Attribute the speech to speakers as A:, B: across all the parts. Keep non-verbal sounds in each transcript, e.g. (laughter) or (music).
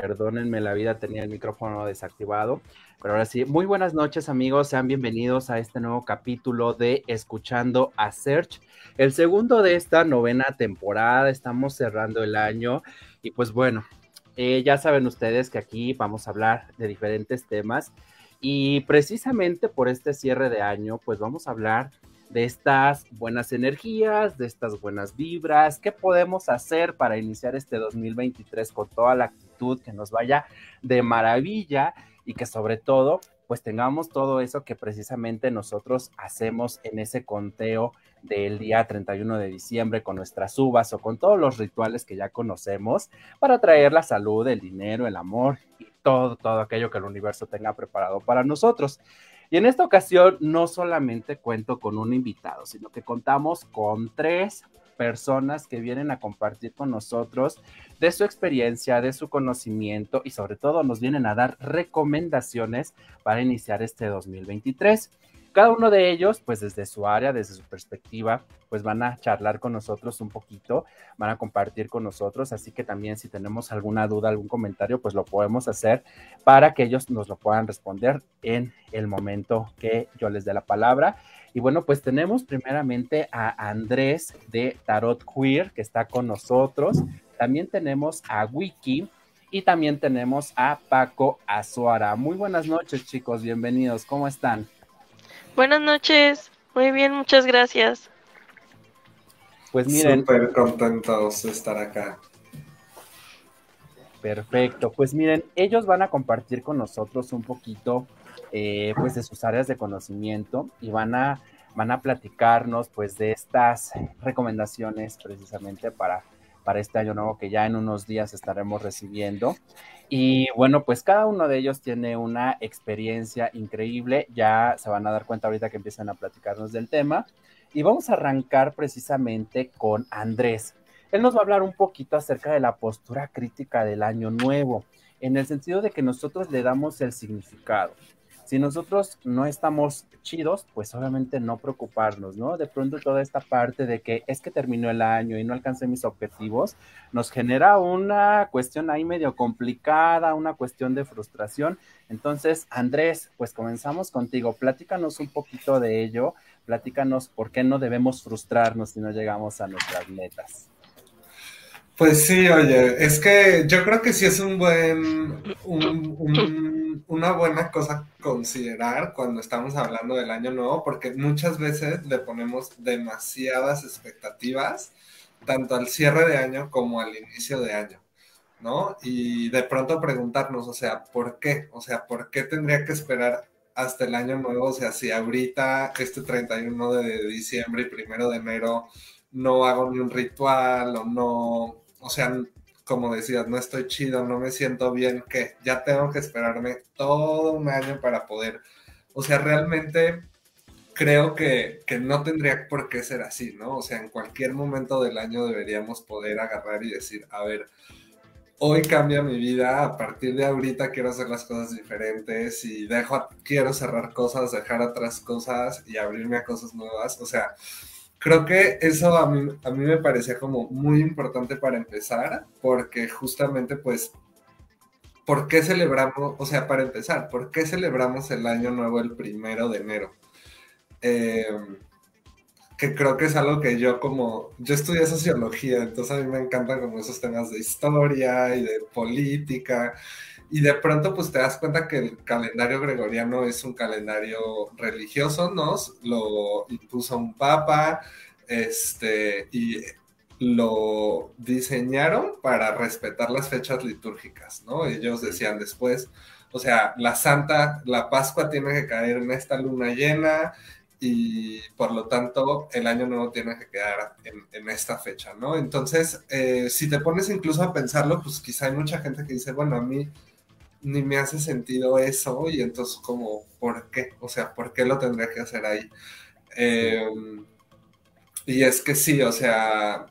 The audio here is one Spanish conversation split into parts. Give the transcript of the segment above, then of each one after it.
A: Perdónenme, la vida tenía el micrófono desactivado. Pero ahora sí, muy buenas noches amigos, sean bienvenidos a este nuevo capítulo de Escuchando a Search, el segundo de esta novena temporada, estamos cerrando el año y pues bueno, eh, ya saben ustedes que aquí vamos a hablar de diferentes temas y precisamente por este cierre de año pues vamos a hablar de estas buenas energías, de estas buenas vibras, qué podemos hacer para iniciar este 2023 con toda la actitud que nos vaya de maravilla y que sobre todo pues tengamos todo eso que precisamente nosotros hacemos en ese conteo del día 31 de diciembre con nuestras uvas o con todos los rituales que ya conocemos para traer la salud, el dinero, el amor y todo, todo aquello que el universo tenga preparado para nosotros. Y en esta ocasión no solamente cuento con un invitado, sino que contamos con tres personas que vienen a compartir con nosotros de su experiencia, de su conocimiento y sobre todo nos vienen a dar recomendaciones para iniciar este 2023. Cada uno de ellos, pues desde su área, desde su perspectiva, pues van a charlar con nosotros un poquito, van a compartir con nosotros, así que también si tenemos alguna duda, algún comentario, pues lo podemos hacer para que ellos nos lo puedan responder en el momento que yo les dé la palabra. Y bueno, pues tenemos primeramente a Andrés de Tarot Queer, que está con nosotros. También tenemos a Wiki y también tenemos a Paco Azuara. Muy buenas noches, chicos, bienvenidos. ¿Cómo están?
B: Buenas noches. Muy bien, muchas gracias.
C: Pues miren. Súper contentos de estar acá.
A: Perfecto. Pues miren, ellos van a compartir con nosotros un poquito eh, pues de sus áreas de conocimiento y van a, van a platicarnos pues de estas recomendaciones precisamente para, para este año nuevo que ya en unos días estaremos recibiendo. Y bueno, pues cada uno de ellos tiene una experiencia increíble, ya se van a dar cuenta ahorita que empiezan a platicarnos del tema. Y vamos a arrancar precisamente con Andrés. Él nos va a hablar un poquito acerca de la postura crítica del año nuevo, en el sentido de que nosotros le damos el significado. Si nosotros no estamos chidos, pues obviamente no preocuparnos, ¿no? De pronto toda esta parte de que es que terminó el año y no alcancé mis objetivos, nos genera una cuestión ahí medio complicada, una cuestión de frustración. Entonces, Andrés, pues comenzamos contigo. Platícanos un poquito de ello, platícanos por qué no debemos frustrarnos si no llegamos a nuestras metas.
C: Pues sí, oye, es que yo creo que sí es un buen, una buena cosa considerar cuando estamos hablando del año nuevo, porque muchas veces le ponemos demasiadas expectativas, tanto al cierre de año como al inicio de año, ¿no? Y de pronto preguntarnos, o sea, ¿por qué? O sea, ¿por qué tendría que esperar hasta el año nuevo? O sea, si ahorita, este 31 de diciembre y primero de enero, no hago ni un ritual o no o sea, como decías, no estoy chido, no me siento bien, que ya tengo que esperarme todo un año para poder, o sea, realmente creo que, que, no tendría por qué ser así, ¿no? O sea, en cualquier momento del año deberíamos poder agarrar y decir, a ver, hoy cambia mi vida, a partir de ahorita quiero hacer las cosas diferentes y dejo, quiero cerrar cosas, dejar atrás cosas y abrirme a cosas nuevas, o sea, creo que eso a mí, a mí me parecía como muy importante para empezar, porque justamente pues, ¿por qué celebramos, o sea, para empezar, ¿por qué celebramos el año nuevo el primero de enero? Em, que creo que es algo que yo como, yo estudié sociología, entonces a mí me encantan como esos temas de historia y de política, y de pronto pues te das cuenta que el calendario gregoriano es un calendario religioso, ¿no? Lo impuso un papa, este, y lo diseñaron para respetar las fechas litúrgicas, ¿no? Ellos decían después, o sea, la Santa, la Pascua tiene que caer en esta luna llena y por lo tanto el año nuevo tiene que quedar en, esta fecha, ¿no? Entonces, eh, si te pones incluso a pensarlo, pues quizá hay mucha gente que dice, bueno, a mí ni me hace sentido eso y entonces como, ¿por qué? O sea, ¿por qué lo tendría que hacer ahí? Em, y es que sí, o sea,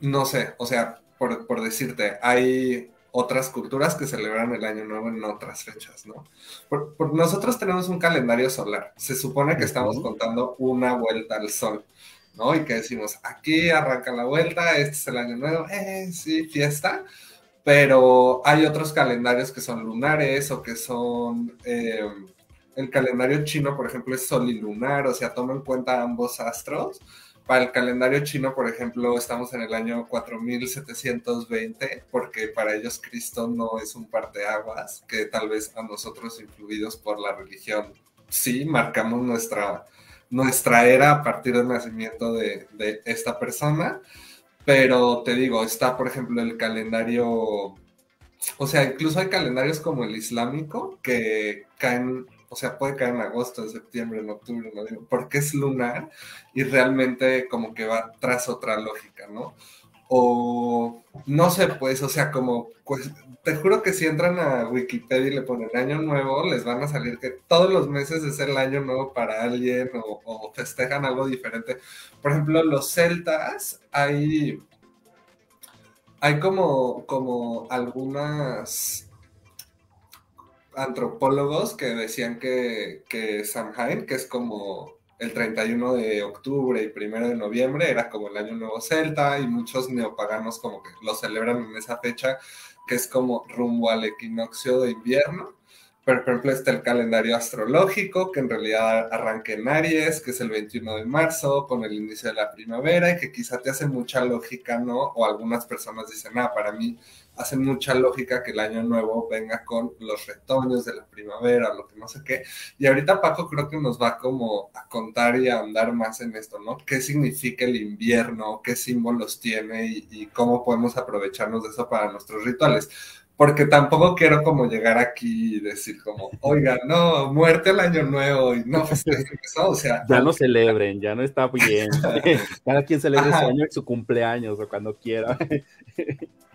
C: no sé, o sea, por, por decirte, hay otras culturas que celebran el Año Nuevo en otras fechas, ¿no? Por, nosotros tenemos un calendario solar. Se supone que estamos contando una vuelta al sol, ¿no? Y que decimos, aquí arranca la vuelta, este es el Año Nuevo, eh, sí, fiesta. Pero hay otros calendarios que son lunares o que son... Eh, el calendario chino, por ejemplo, es sol y lunar, o sea, toma en cuenta ambos astros para el calendario chino, por ejemplo, estamos en el año 4720, porque para ellos Cristo no es un parteaguas, que tal vez a nosotros, influidos por la religión, sí marcamos nuestra, nuestra era a partir del nacimiento de, de esta persona. Pero te digo, está, por ejemplo, el calendario, o sea, incluso hay calendarios como el islámico que caen o sea, puede caer en agosto, en septiembre, en octubre, no porque es lunar y realmente como que va tras otra lógica, ¿no? O no sé, pues, o sea, como, pues, te juro que si entran a Wikipedia y le ponen año nuevo, les van a salir que todos los meses es el año nuevo para alguien o, festejan algo diferente. Por ejemplo, los celtas, hay, hay como, como algunas antropólogos que decían que, que Samhain, que es como el 31 de octubre y 1 de noviembre, era como el año nuevo celta y muchos neopaganos como que lo celebran en esa fecha, que es como rumbo al equinoccio de invierno. Pero, por ejemplo, está el calendario astrológico, que en realidad arranca en Aries, que es el 21 de marzo, con el inicio de la primavera, y que quizá te hace mucha lógica, ¿no? O algunas personas dicen, ah, para mí hace mucha lógica que el año nuevo venga con los retoños de la primavera, lo que no sé qué. Y ahorita Paco creo que nos va como a contar y a andar más en esto, ¿no? ¿Qué significa el invierno? ¿Qué símbolos tiene? Y, cómo podemos aprovecharnos de eso para nuestros rituales. Porque tampoco quiero como llegar aquí y decir como, oiga, no, muerte el año nuevo y no (laughs) festejen eso, o sea.
A: Ya no celebren, ya no está bien. (laughs) Cada quien celebre su año su cumpleaños o cuando quiera. (laughs)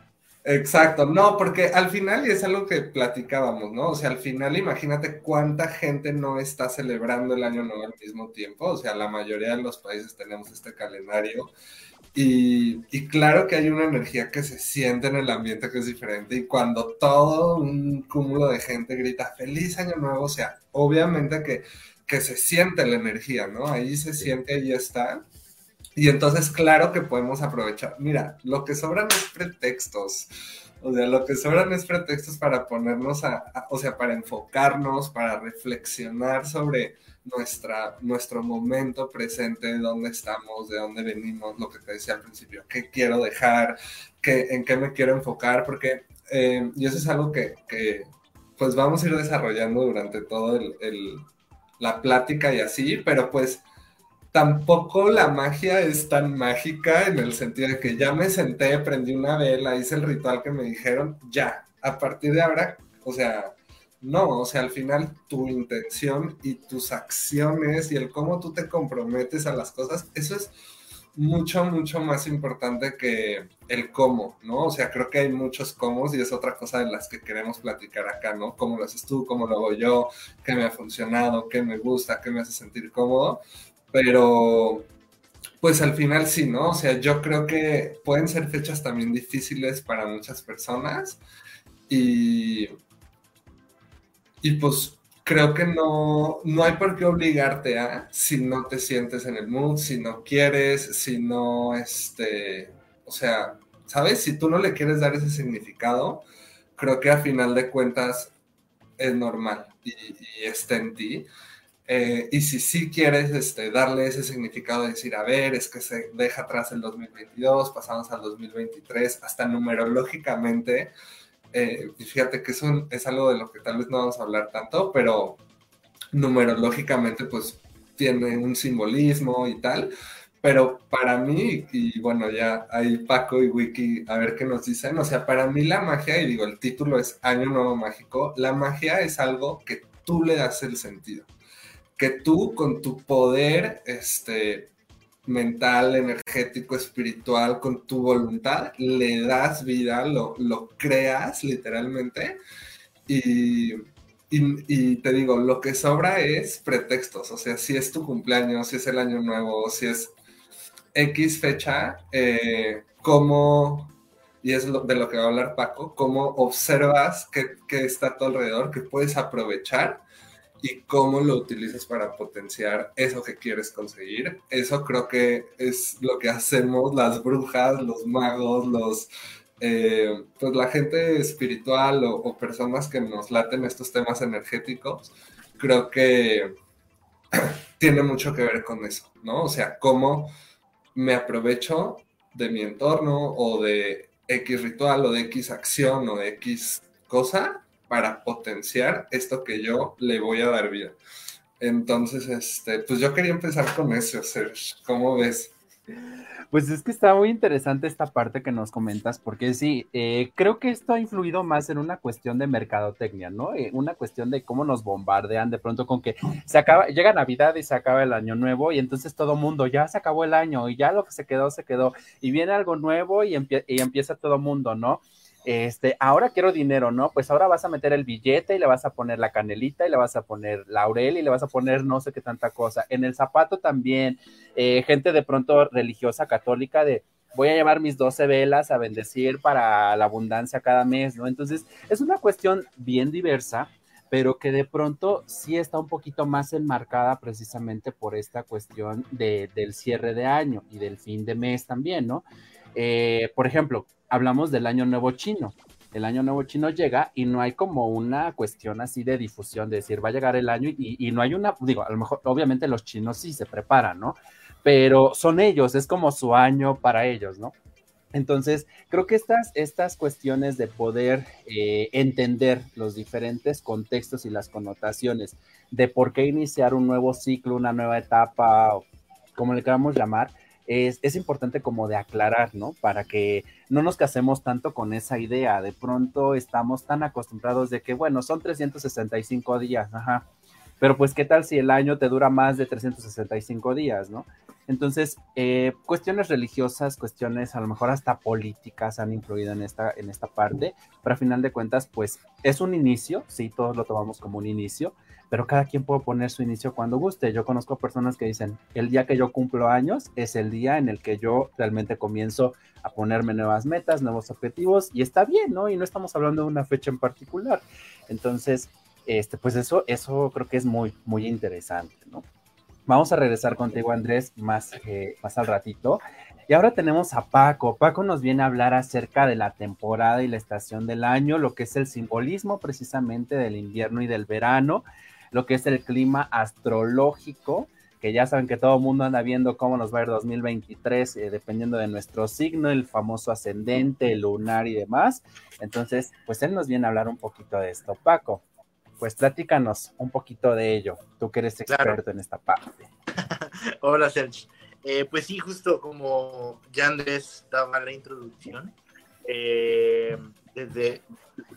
C: Exacto, no, porque al final, y es algo que platicábamos, ¿no? O sea, al final imagínate cuánta gente no está celebrando el año nuevo al mismo tiempo, o sea, la mayoría de los países tenemos este calendario y, y, claro que hay una energía que se siente en el ambiente que es diferente y cuando todo un cúmulo de gente grita feliz año nuevo, o sea, obviamente que, que se siente la energía, ¿no? Ahí se siente, ahí está. Y entonces, claro que podemos aprovechar. Mira, lo que sobran es pretextos. O sea, lo que sobran es pretextos para ponernos a, o sea, para enfocarnos, para reflexionar sobre nuestra, nuestro momento presente, de dónde estamos, de dónde venimos, lo que te decía al principio, qué quiero dejar, en qué me quiero enfocar, porque, eh, eso es algo que, que, pues vamos a ir desarrollando durante todo el, el, la plática y así, pero pues tampoco la magia es tan mágica en el sentido de que ya me senté, prendí una vela, hice el ritual que me dijeron, ya, a partir de ahora, o sea, no, o sea, al final tu intención y tus acciones y el cómo tú te comprometes a las cosas, eso es mucho, mucho más importante que el cómo, ¿no? O sea, creo que hay muchos cómo y es otra cosa de las que queremos platicar acá, ¿no? ¿Cómo lo haces tú? ¿Cómo lo hago yo? ¿Qué me ha funcionado? ¿Qué me gusta? ¿Qué me hace sentir cómodo? Pero, pues al final sí, ¿no? O sea, yo creo que pueden ser fechas también difíciles para muchas personas y, y pues creo que no, no hay por qué obligarte a si no te sientes en el mood, si no quieres, si no, este, o sea, ¿sabes? Si tú no le quieres dar ese significado, creo que a final de cuentas es normal y, y está en ti. Eh, y si sí quieres este, darle ese significado de decir, a ver, es que se deja atrás el 2022, pasamos al 2023, hasta numerológicamente, eh, fíjate que eso es algo de lo que tal vez no vamos a hablar tanto, pero numerológicamente pues tiene un simbolismo y tal, pero para mí, y bueno, ya hay Paco y Wiki, a ver qué nos dicen, o sea, para mí la magia, y digo, el título es Año Nuevo Mágico, la magia es algo que tú le das el sentido que tú con tu poder este, mental, energético, espiritual, con tu voluntad, le das vida, lo, lo creas literalmente. Y, y, te digo, lo que sobra es pretextos, o sea, si es tu cumpleaños, si es el año nuevo, si es X fecha, eh, cómo, y es de lo que va a hablar Paco, cómo observas qué, qué está a tu alrededor, que puedes aprovechar y cómo lo utilizas para potenciar eso que quieres conseguir. Eso creo que es lo que hacemos las brujas, los magos, los eh, pues la gente espiritual o, personas que nos laten estos temas energéticos, creo que (clears throat) tiene mucho que ver con eso, ¿no? O sea, cómo me aprovecho de mi entorno o de X ritual o de X acción o de X cosa para potenciar esto que yo le voy a dar vida. Entonces, este, pues yo quería empezar con eso, Serge. ¿Cómo ves?
A: Pues es que está muy interesante esta parte que nos comentas, porque sí, eh, creo que esto ha influido más en una cuestión de mercadotecnia, ¿no? Eh, una cuestión de cómo nos bombardean de pronto con que se acaba, llega Navidad y se acaba el año nuevo, y entonces todo mundo ya se acabó el año y ya lo que se quedó, se quedó, y viene algo nuevo y, y empieza todo mundo, ¿no? Este, ahora quiero dinero, ¿no? Pues ahora vas a meter el billete y le vas a poner la canelita y le vas a poner laurel y le vas a poner no sé qué tanta cosa. En el zapato también, eh, gente de pronto religiosa católica de voy a llevar mis 12 velas a bendecir para la abundancia cada mes, ¿no? Entonces, es una cuestión bien diversa, pero que de pronto sí está un poquito más enmarcada precisamente por esta cuestión de, del cierre de año y del fin de mes también, ¿no? Eh, por ejemplo, hablamos del año nuevo chino. El año nuevo chino llega y no hay como una cuestión así de difusión, de decir, va a llegar el año y, no hay una, digo, a lo mejor, obviamente los chinos sí se preparan, ¿no? Pero son ellos, es como su año para ellos, ¿no? Entonces, creo que estas, estas cuestiones de poder eh, entender los diferentes contextos y las connotaciones de por qué iniciar un nuevo ciclo, una nueva etapa, como le queramos llamar, es, importante como de aclarar, ¿no? Para que no nos casemos tanto con esa idea. De pronto estamos tan acostumbrados de que, bueno, son 365 días, ajá. Pero pues, ¿qué tal si el año te dura más de 365 días, ¿no? Entonces, eh, cuestiones religiosas, cuestiones a lo mejor hasta políticas han influido en esta, en esta parte, pero a final de cuentas, pues es un inicio, sí, todos lo tomamos como un inicio, pero cada quien puede poner su inicio cuando guste. Yo conozco personas que dicen, el día que yo cumplo años es el día en el que yo realmente comienzo a ponerme nuevas metas, nuevos objetivos, y está bien, ¿no? Y no estamos hablando de una fecha en particular. Entonces, este, pues eso, eso creo que es muy, muy interesante, ¿no? Vamos a regresar contigo, Andrés, más, eh, más al ratito. Y ahora tenemos a Paco. Paco nos viene a hablar acerca de la temporada y la estación del año, lo que es el simbolismo precisamente del invierno y del verano lo que es el clima astrológico, que ya saben que todo el mundo anda viendo cómo nos va a ir 2023, eh, dependiendo de nuestro signo, el famoso ascendente, el lunar y demás. Entonces, pues él nos viene a hablar un poquito de esto. Paco, pues platícanos un poquito de ello, tú que eres experto en esta parte. (laughs)
D: Hola, Sergio. Eh, pues sí, justo como ya Andrés daba la introducción, eh, desde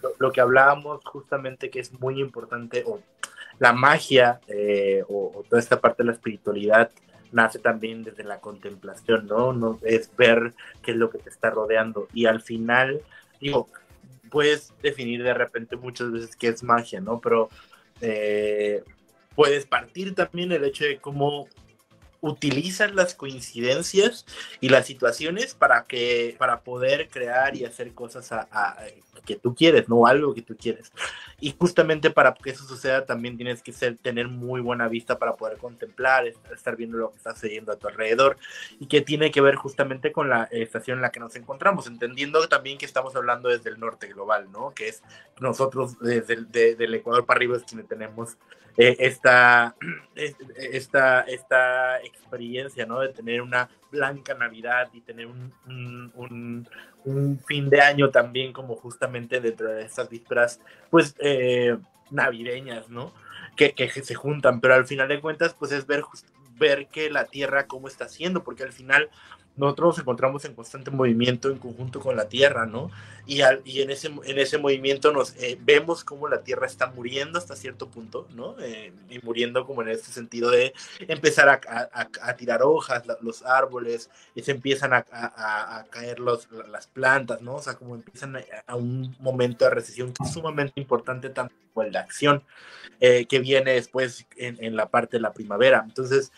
D: lo, lo, que hablábamos justamente que es muy importante, o la magia eh, o, toda esta parte de la espiritualidad nace también desde la contemplación, ¿no? ¿no? Es ver qué es lo que te está rodeando. Y al final, digo, puedes definir de repente muchas veces qué es magia, ¿no? Pero eh, puedes partir también el hecho de cómo utilizan las coincidencias y las situaciones para que para poder crear y hacer cosas a, que tú quieres, no algo que tú quieres. Y justamente para que eso suceda también tienes que ser, tener muy buena vista para poder contemplar, estar viendo lo que está sucediendo a tu alrededor y que tiene que ver justamente con la estación en la que nos encontramos, entendiendo también que estamos hablando desde el norte global, ¿no? Que es nosotros desde el del Ecuador para arriba es quienes tenemos eh, esta, (clears throat) esta, esta experiencia, ¿no? De tener una blanca Navidad y tener un, un, fin de año también como justamente dentro de estas vísperas, pues, eh, navideñas, ¿no? Que, que, se juntan, pero al final de cuentas, pues es ver, ver que la Tierra cómo está haciendo, porque al final nosotros nos encontramos en constante movimiento en conjunto con la Tierra, ¿no? Y, y en, ese, en ese movimiento nos eh, vemos cómo la Tierra está muriendo hasta cierto punto, ¿no? Eh, y muriendo como en este sentido de empezar a, a, tirar hojas, los árboles, y se empiezan a, caer los, las plantas, ¿no? O sea, como empiezan a, un momento de recesión que es sumamente importante tanto como el de acción, eh, que viene después en, en la parte de la primavera. Entonces,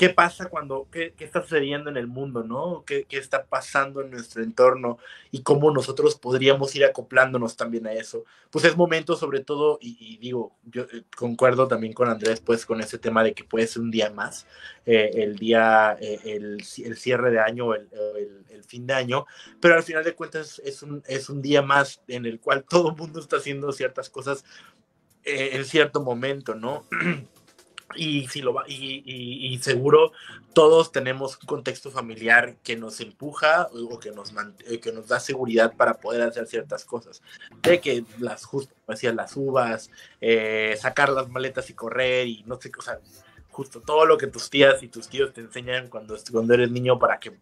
D: qué pasa cuando, qué, qué, está sucediendo en el mundo, ¿no? ¿Qué, ¿Qué, está pasando en nuestro entorno y cómo nosotros podríamos ir acoplándonos también a eso. Pues es momento sobre todo, y, y digo, yo eh, concuerdo también con Andrés, pues con ese tema de que puede ser un día más, eh, el día, eh, el, el, cierre de año, el, el, el, fin de año, pero al final de cuentas es un, es un día más en el cual todo el mundo está haciendo ciertas cosas eh, en cierto momento, ¿no? Y, si lo va, y, seguro todos tenemos un contexto familiar que nos empuja o que nos, eh, que nos da seguridad para poder hacer ciertas cosas. De que las, justo las uvas, eh, sacar las maletas y correr y no sé, o sea, justo todo lo que tus tías y tus tíos te enseñan cuando, cuando eres niño para que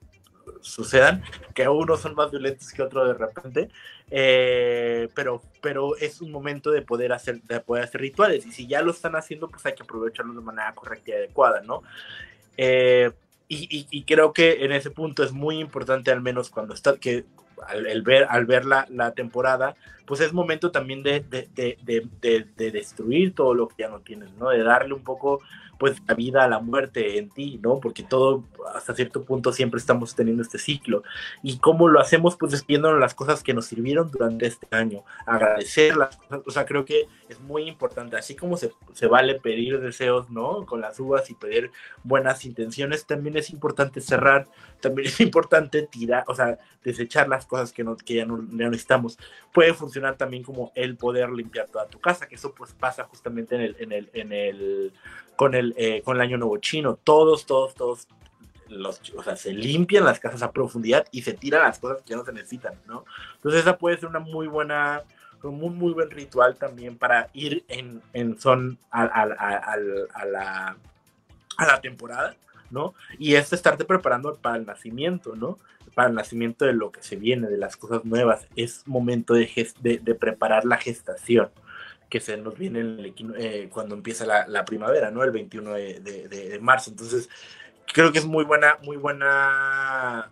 D: sucedan, que unos son más violentos que otros de repente, eh, pero, pero es un momento de poder, hacer, de poder hacer rituales y si ya lo están haciendo, pues hay que aprovecharlo de manera correcta y adecuada, ¿no? Eh, y, y, y, creo que en ese punto es muy importante, al menos cuando está, que al, el ver, al ver la, la, temporada, pues es momento también de, de, de, de, destruir todo lo que ya no tienes, ¿no? De darle un poco pues la vida la muerte en ti, ¿no? Porque todo hasta cierto punto siempre estamos teniendo este ciclo. ¿Y cómo lo hacemos? Pues despidiéndonos las cosas que nos sirvieron durante este año, agradecer las cosas, o sea, creo que es muy importante, así como se, se vale pedir deseos, ¿no? Con las uvas y pedir buenas intenciones, también es importante cerrar, también es importante tirar, o sea, desechar las cosas que, no, que ya, no, ya necesitamos. Puede funcionar también como el poder limpiar toda tu casa, que eso pues pasa justamente en el, en el, en el con el, eh, con el año nuevo chino. Todos, todos, todos, los, o sea, se limpian las casas a profundidad y se tiran las cosas que no se necesitan, ¿no? Entonces esa puede ser una muy buena, un muy, muy buen ritual también para ir en, en son a, a, a, a, la, a la temporada, ¿no? Y es estarte preparando para el nacimiento, ¿no? Para el nacimiento de lo que se viene, de las cosas nuevas. Es momento de, de preparar la gestación que se nos viene eh, cuando empieza la, primavera, ¿no? El 21 de, de, de, marzo. Entonces, creo que es muy buena, muy buena,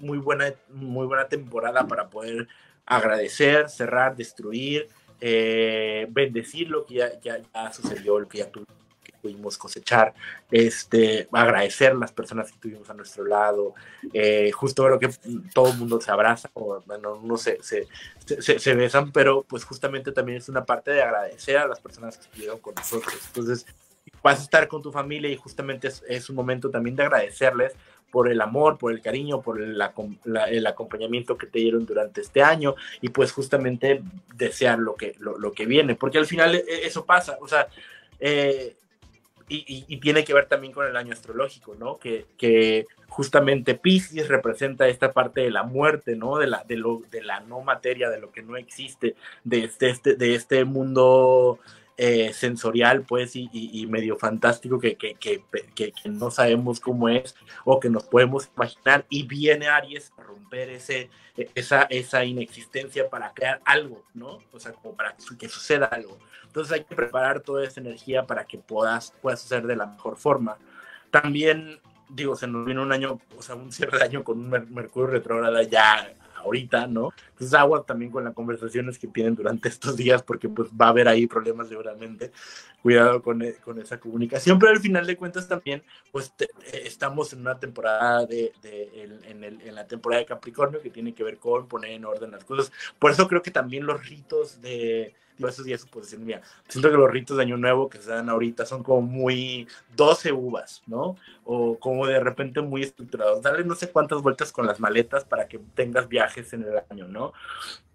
D: muy buena, muy buena temporada para poder agradecer, cerrar, destruir, eh, bendecir lo que ya, ya, ya sucedió, lo que ya tuvimos pudimos cosechar, este, agradecer las personas que tuvimos a nuestro lado, eh, justo creo que todo el mundo se abraza, o bueno, no se, se, se, se, besan, pero pues justamente también es una parte de agradecer a las personas que estuvieron con nosotros. Entonces, vas a estar con tu familia y justamente es, es un momento también de agradecerles por el amor, por el cariño, por el, la, el, acompañamiento que te dieron durante este año y pues justamente desear lo que, lo, lo que viene, porque al final eso pasa, o sea, eh, y, y, tiene que ver también con el año astrológico, ¿no? Que, que justamente Pisces representa esta parte de la muerte, ¿no? De la, de, lo, de la no materia, de lo que no existe, de este, este, de este mundo eh, sensorial, pues, y, medio fantástico que, que, que, no sabemos cómo es o que nos podemos imaginar. Y viene Aries a romper ese, esa, esa inexistencia para crear algo, ¿no? O sea, como para que suceda algo. Entonces hay que preparar toda esa energía para que puedas, puedas hacer de la mejor forma. También, digo, se nos viene un año, o sea, un cierre de año con un Mercurio retrógrado ya ahorita, ¿no? Entonces agua también con las conversaciones que tienen durante estos días porque pues va a haber ahí problemas seguramente. Cuidado con, con esa comunicación, pero al final de cuentas también pues te, estamos en una temporada de, de en, el, en, la temporada de Capricornio que tiene que ver con poner en orden las cosas. Por eso creo que también los ritos de no, eso sí es suposición mía. Siento que los ritos de Año Nuevo que se dan ahorita son como muy 12 uvas, ¿no? O como de repente muy estructurados. Darle no sé cuántas vueltas con las maletas para que tengas viajes en el año, ¿no?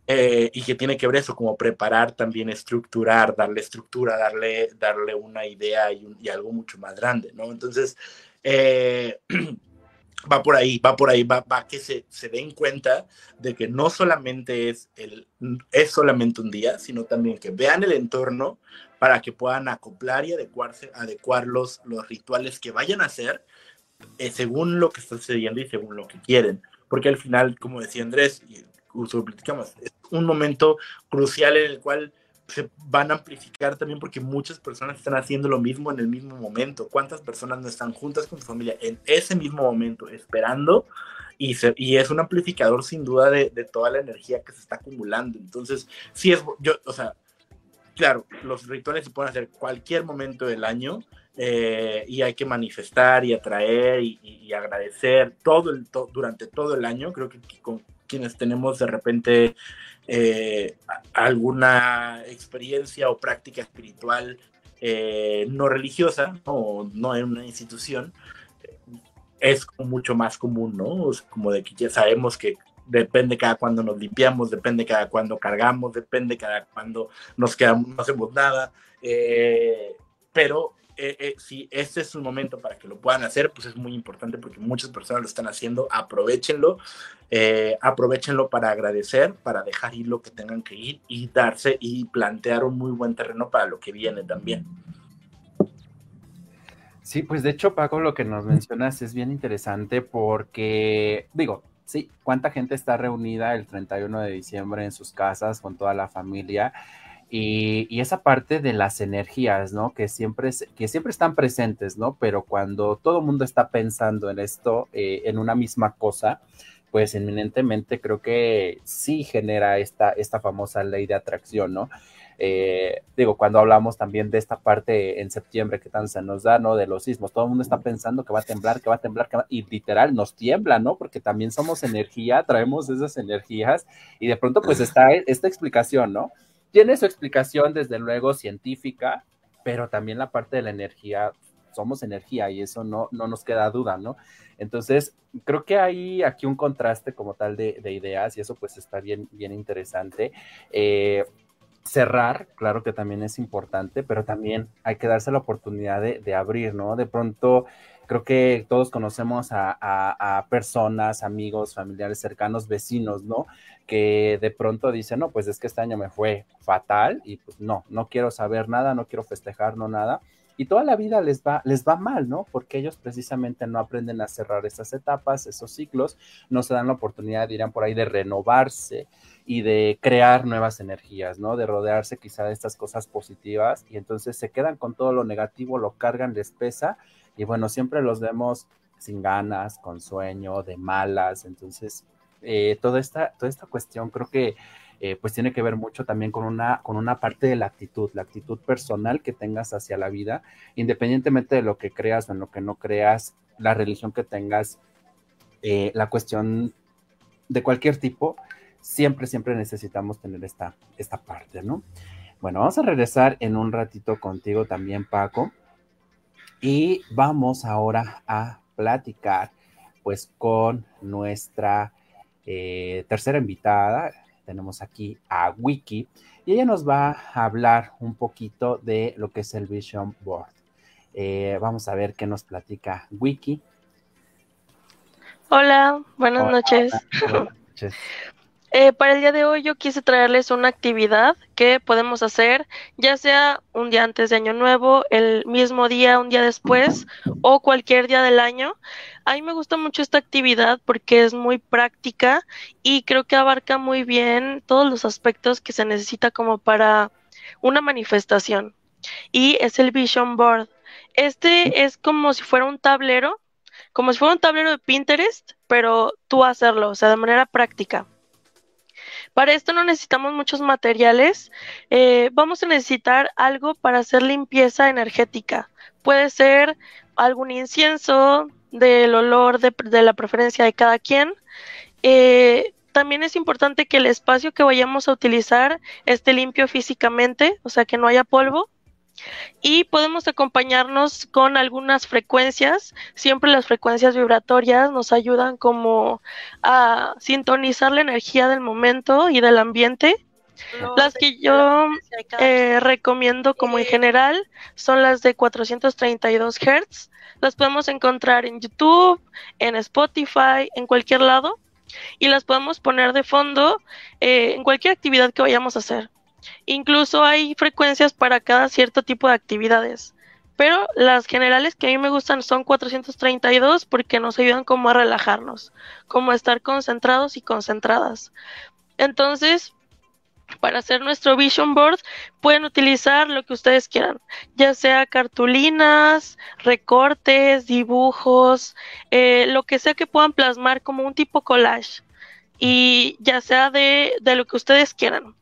D: Eh, y que tiene que ver eso, como preparar también, estructurar, darle estructura, darle, darle una idea y, un, y algo mucho más grande, ¿no? Entonces, eh, (clears throat) va por ahí, va por ahí, va, va que se, se, den cuenta de que no solamente es, el, es solamente un día, sino también que vean el entorno para que puedan acoplar y adecuarse, adecuar los, los rituales que vayan a hacer eh, según lo que está sucediendo y según lo que quieren. Porque al final, como decía Andrés, y es un momento crucial en el cual se van a amplificar también porque muchas personas están haciendo lo mismo en el mismo momento. ¿Cuántas personas no están juntas con su familia en ese mismo momento esperando? Y, se, y es un amplificador sin duda de, de, toda la energía que se está acumulando. Entonces, sí es, yo, o sea, claro, los rituales se pueden hacer cualquier momento del año eh, y hay que manifestar y atraer y, agradecer todo el, durante todo el año. Creo que con quienes tenemos de repente eh, alguna experiencia o práctica espiritual eh, no religiosa o no en una institución, es mucho más común, ¿no? como de que ya sabemos que depende cada cuando nos limpiamos, depende cada cuando cargamos, depende cada cuando nos quedamos, no hacemos nada, eh, pero eh, eh, si este es un momento para que lo puedan hacer, pues es muy importante porque muchas personas lo están haciendo, aprovechenlo, aprovechenlo para agradecer, para dejar ir lo que tengan que ir y darse y plantear un muy buen terreno para lo que viene también.
A: Sí, pues de hecho, Paco, lo que nos mencionas es bien interesante porque, digo, sí, cuánta gente está reunida el 31 de diciembre en sus casas con toda la familia y, esa parte de las energías, ¿no? Que siempre, que siempre están presentes, ¿no? Pero cuando todo el mundo está pensando en esto, eh, en una misma cosa, pues eminentemente creo que sí genera esta, esta famosa ley de atracción, ¿no? Eh, digo, cuando hablamos también de esta parte en septiembre que tan se nos da, ¿no? De los sismos, todo el mundo está pensando que va a temblar, que va a temblar, que va... y literal nos tiembla, ¿no? Porque también somos energía, traemos esas energías y de pronto pues está esta explicación, ¿no? Tiene su explicación desde luego científica, pero también la parte de la energía, somos energía y eso no, no nos queda duda, ¿no? Entonces, creo que hay aquí un contraste como tal de, de ideas y eso pues está bien, bien interesante. Eh, cerrar, claro que también es importante, pero también hay que darse la oportunidad de, abrir, ¿no? De pronto, creo que todos conocemos a, personas, amigos, familiares cercanos, vecinos, ¿no? Que de pronto dicen, no, pues es que este año me fue fatal y pues no, no quiero saber nada, no quiero festejar, no nada. Y toda la vida les va, les va mal, ¿no? Porque ellos precisamente no aprenden a cerrar esas etapas, esos ciclos, no se dan la oportunidad, dirán por ahí, de renovarse, y de crear nuevas energías, ¿no? De rodearse quizá de estas cosas positivas y entonces se quedan con todo lo negativo, lo cargan, les pesa y bueno, siempre los vemos sin ganas, con sueño, de malas, entonces eh, toda, esta, toda esta cuestión creo que eh, pues tiene que ver mucho también con una, con una parte de la actitud, la actitud personal que tengas hacia la vida, independientemente de lo que creas o en lo que no creas, la religión que tengas, eh, la cuestión de cualquier tipo, siempre, siempre necesitamos tener esta, esta parte, ¿no? Bueno, vamos a regresar en un ratito contigo también, Paco. Y vamos ahora a platicar, pues, con nuestra eh, tercera invitada. Tenemos aquí a Wiki y ella nos va a hablar un poquito de lo que es el Vision Board. Eh, vamos a ver qué nos platica Wiki.
B: Hola, buenas noches. Buenas noches. Eh, para el día de hoy yo quise traerles una actividad que podemos hacer, ya sea un día antes de Año Nuevo, el mismo día, un día después o cualquier día del año. A mí me gusta mucho esta actividad porque es muy práctica y creo que abarca muy bien todos los aspectos que se necesita como para una manifestación. Y es el Vision Board. Este es como si fuera un tablero, como si fuera un tablero de Pinterest, pero tú hacerlo, o sea, de manera práctica. Para esto no necesitamos muchos materiales. Eh, vamos a necesitar algo para hacer limpieza energética. Puede ser algún incienso del olor de, la preferencia de cada quien. Eh, también es importante que el espacio que vayamos a utilizar esté limpio físicamente, o sea, que no haya polvo y podemos acompañarnos con algunas frecuencias. Siempre las frecuencias vibratorias nos ayudan como a sintonizar la energía del momento y del ambiente. Las que yo eh, recomiendo como en general son las de 432 Hz. Las podemos encontrar en YouTube, en Spotify, en cualquier lado. Y las podemos poner de fondo eh, en cualquier actividad que vayamos a hacer. Incluso hay frecuencias para cada cierto tipo de actividades. Pero las generales que a mí me gustan son 432 porque nos ayudan como a relajarnos, como a estar concentrados y concentradas. Entonces, para hacer nuestro vision board pueden utilizar lo que ustedes quieran, ya sea cartulinas, recortes, dibujos, eh, lo que sea que puedan plasmar como un tipo collage y ya sea de, de lo que ustedes quieran.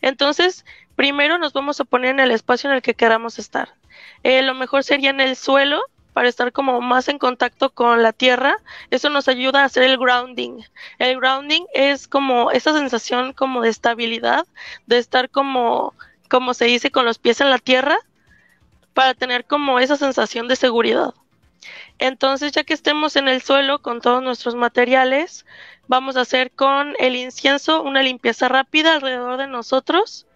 B: Entonces, primero nos vamos a poner en el espacio en el que queramos estar. Eh, lo mejor sería en el suelo para estar como más en contacto con la tierra. Eso nos ayuda a hacer el grounding. El grounding es como esa sensación como de estabilidad, de estar como, como se dice, con los pies en la tierra, para tener como esa sensación de seguridad. Entonces, ya que estemos en el suelo con todos nuestros materiales, vamos a hacer con el incienso una limpieza rápida alrededor de nosotros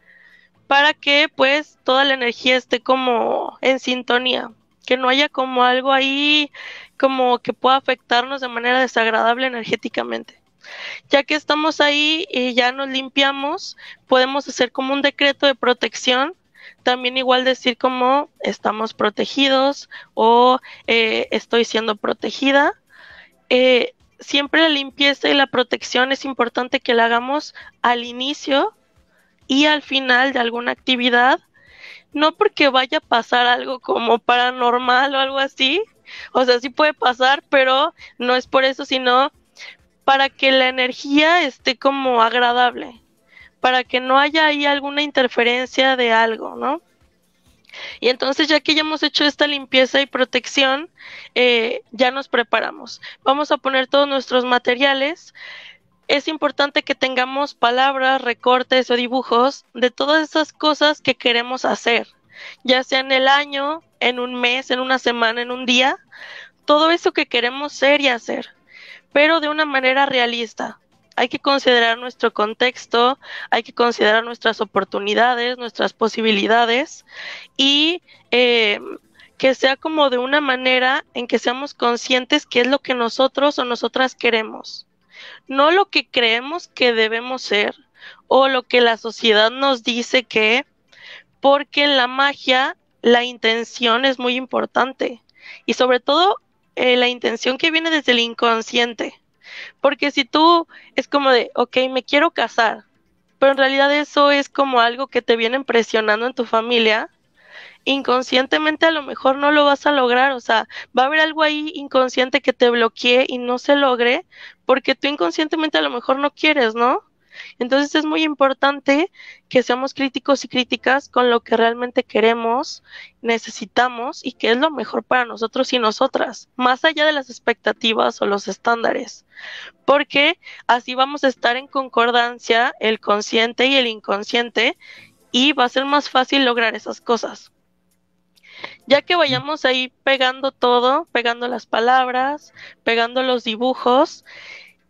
B: para que pues toda la energía esté como en sintonía que no haya como algo ahí como que pueda afectarnos de manera desagradable energéticamente. Ya que estamos ahí y ya nos limpiamos, podemos hacer como un decreto de protección, también igual decir como estamos protegidos o eh, estoy siendo protegida. Eh, siempre la limpieza y la protección es importante que la hagamos al inicio y al final de alguna actividad no porque vaya a pasar algo como paranormal o algo así, o sea, sí puede pasar, pero no es por eso, sino para que la energía esté como agradable, para que no haya ahí alguna interferencia de algo, ¿no? Y entonces ya que ya hemos hecho esta limpieza y protección, eh, ya nos preparamos. Vamos a poner todos nuestros materiales es importante que tengamos palabras, recortes o dibujos de todas esas cosas que queremos hacer, ya sea en el año, en un mes, en una semana, en un día, todo eso que queremos ser y hacer, pero de una manera realista. Hay que considerar nuestro contexto, hay que considerar nuestras oportunidades, nuestras posibilidades y eh, que sea como de una manera en que seamos conscientes qué es lo que nosotros o nosotras queremos no lo que creemos que debemos ser o lo que la sociedad nos dice que, porque en la magia la intención es muy importante y sobre todo eh, la intención que viene desde el inconsciente. Porque si tú es como de, ok, me quiero casar, pero en realidad eso es como algo que te vienen presionando en tu familia, inconscientemente a lo mejor no lo vas a lograr, o sea, va a haber algo ahí inconsciente que te bloquee y no se logre porque tú inconscientemente a lo mejor no quieres, ¿no? Entonces es muy importante que seamos críticos y críticas con lo que realmente queremos, necesitamos y que es lo mejor para nosotros y nosotras, más allá de las expectativas o los estándares, porque así vamos a estar en concordancia el consciente y el inconsciente y va a ser más fácil lograr esas cosas. Ya que vayamos ahí pegando todo, pegando las palabras, pegando los dibujos,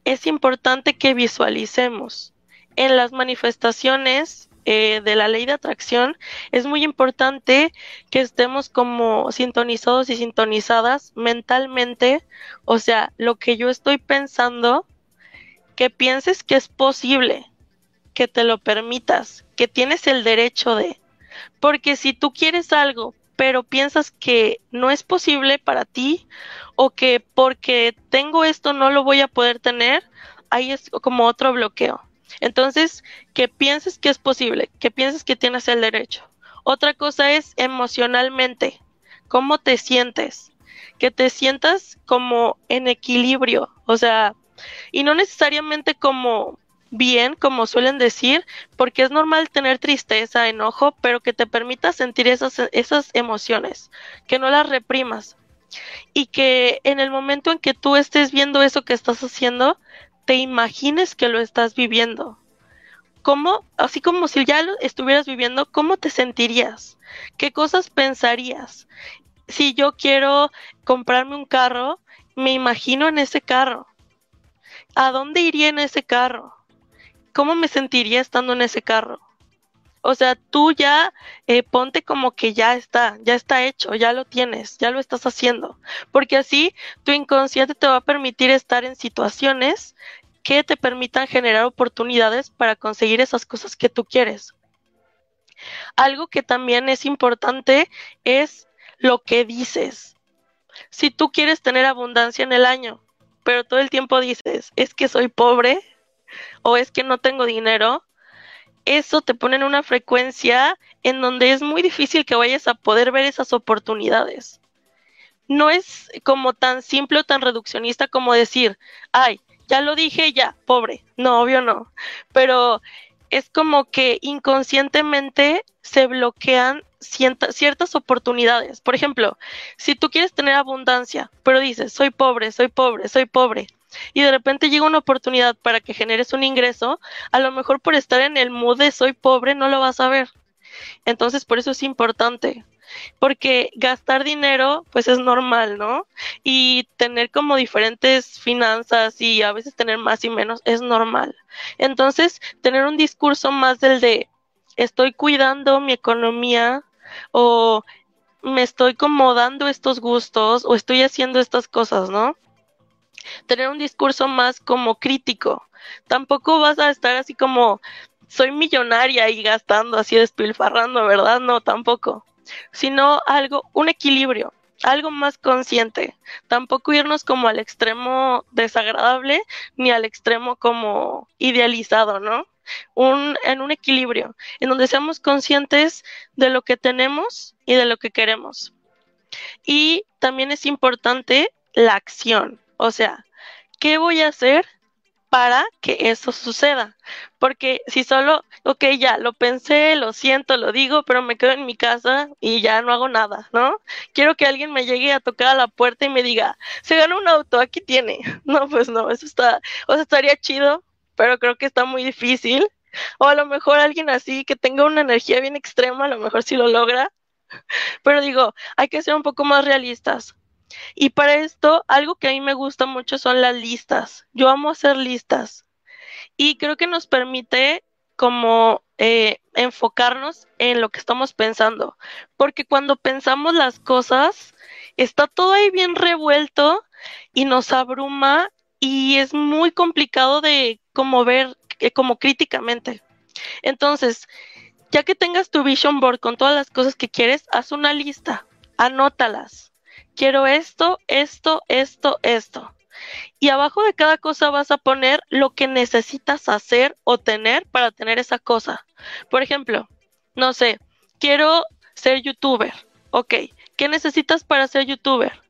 B: es importante que visualicemos. En las manifestaciones eh, de la ley de atracción es muy importante que estemos como sintonizados y sintonizadas mentalmente, o sea, lo que yo estoy pensando, que pienses que es posible, que te lo permitas, que tienes el derecho de, porque si tú quieres algo, pero piensas que no es posible para ti o que porque tengo esto no lo voy a poder tener, ahí es como otro bloqueo. Entonces, que pienses que es posible, que pienses que tienes el derecho. Otra cosa es emocionalmente, cómo te sientes, que te sientas como en equilibrio, o sea, y no necesariamente como bien, como suelen decir, porque es normal tener tristeza, enojo, pero que te permita sentir esas, esas emociones, que no las reprimas. Y que en el momento en que tú estés viendo eso que estás haciendo, te imagines que lo estás viviendo. ¿Cómo, así como si ya lo estuvieras viviendo, cómo te sentirías? ¿Qué cosas pensarías? Si yo quiero comprarme un carro, me imagino en ese carro. ¿A dónde iría en ese carro? ¿cómo me sentiría estando en ese carro? O sea, tú ya eh, ponte como que ya está, ya está hecho, ya lo tienes, ya lo estás haciendo, porque así tu inconsciente te va a permitir estar en situaciones que te permitan generar oportunidades para conseguir esas cosas que tú quieres. Algo que también es importante es lo que dices. Si tú quieres tener abundancia en el año, pero todo el tiempo dices, es que soy pobre, o es que no tengo dinero, eso te pone en una frecuencia en donde es muy difícil que vayas a poder ver esas oportunidades. No es como tan simple o tan reduccionista como decir, ay, ya lo dije, ya, pobre. No, obvio no. Pero es como que inconscientemente se bloquean ciertas oportunidades. Por ejemplo, si tú quieres tener abundancia, pero dices, soy pobre, soy pobre, soy pobre, y de repente llega una oportunidad para que generes un ingreso, a lo mejor por estar en el mood de soy pobre no lo vas a ver. Entonces, por eso es importante porque gastar dinero pues es normal, ¿no? Y tener como diferentes finanzas y a veces tener más y menos es normal. Entonces, tener un discurso más del de estoy cuidando mi economía o me estoy como dando estos gustos o estoy haciendo estas cosas, ¿no? Tener un discurso más como crítico. Tampoco vas a estar así como soy millonaria y gastando así despilfarrando, ¿verdad? No, tampoco sino algo, un equilibrio, algo más consciente. Tampoco irnos como al extremo desagradable ni al extremo como idealizado, ¿no? Un, en un equilibrio, en donde seamos conscientes de lo que tenemos y de lo que queremos. Y también es importante la acción, o sea, ¿qué voy a hacer para que eso suceda. Porque si solo, ok, ya, lo pensé, lo siento, lo digo, pero me quedo en mi casa y ya no hago nada, ¿no? Quiero que alguien me llegue a tocar a la puerta y me diga, se ganó un auto, aquí tiene. (laughs) No, pues no, eso está, o sea, estaría chido, pero creo que está muy difícil. O a lo mejor alguien así que tenga una energía bien extrema, a lo mejor sí lo logra. (laughs) Pero digo, hay que ser un poco más realistas. Y para esto, algo que a mí me gusta mucho son las listas. Yo amo hacer listas. Y creo que nos permite como eh, enfocarnos en lo que estamos pensando. Porque cuando pensamos las cosas, está todo ahí bien revuelto y nos abruma y es muy complicado de como ver eh, como críticamente. Entonces, ya que tengas tu vision board con todas las cosas que quieres, haz una lista, anótalas quiero esto, esto, esto, esto. Y abajo de cada cosa vas a poner lo que necesitas hacer o tener para tener esa cosa. Por ejemplo, no sé, quiero ser youtuber. Ok, ¿qué necesitas para ser youtuber?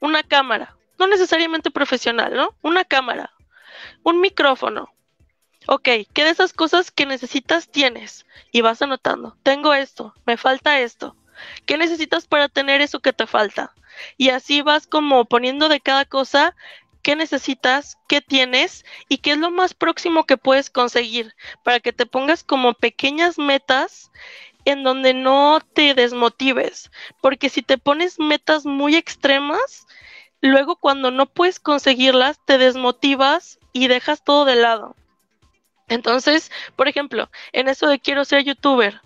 B: Una cámara, no necesariamente profesional, ¿no? Una cámara, un micrófono. Ok, ¿qué de esas cosas que necesitas tienes? Y vas anotando, tengo esto, me falta esto. ¿Qué necesitas para tener eso que te falta? Y así vas como poniendo de cada cosa qué necesitas, qué tienes y qué es lo más próximo que puedes conseguir para que te pongas como pequeñas metas en donde no te desmotives, porque si te pones metas muy extremas, luego cuando no puedes conseguirlas, te desmotivas y dejas todo de lado. Entonces, por ejemplo, en eso de quiero ser youtuber,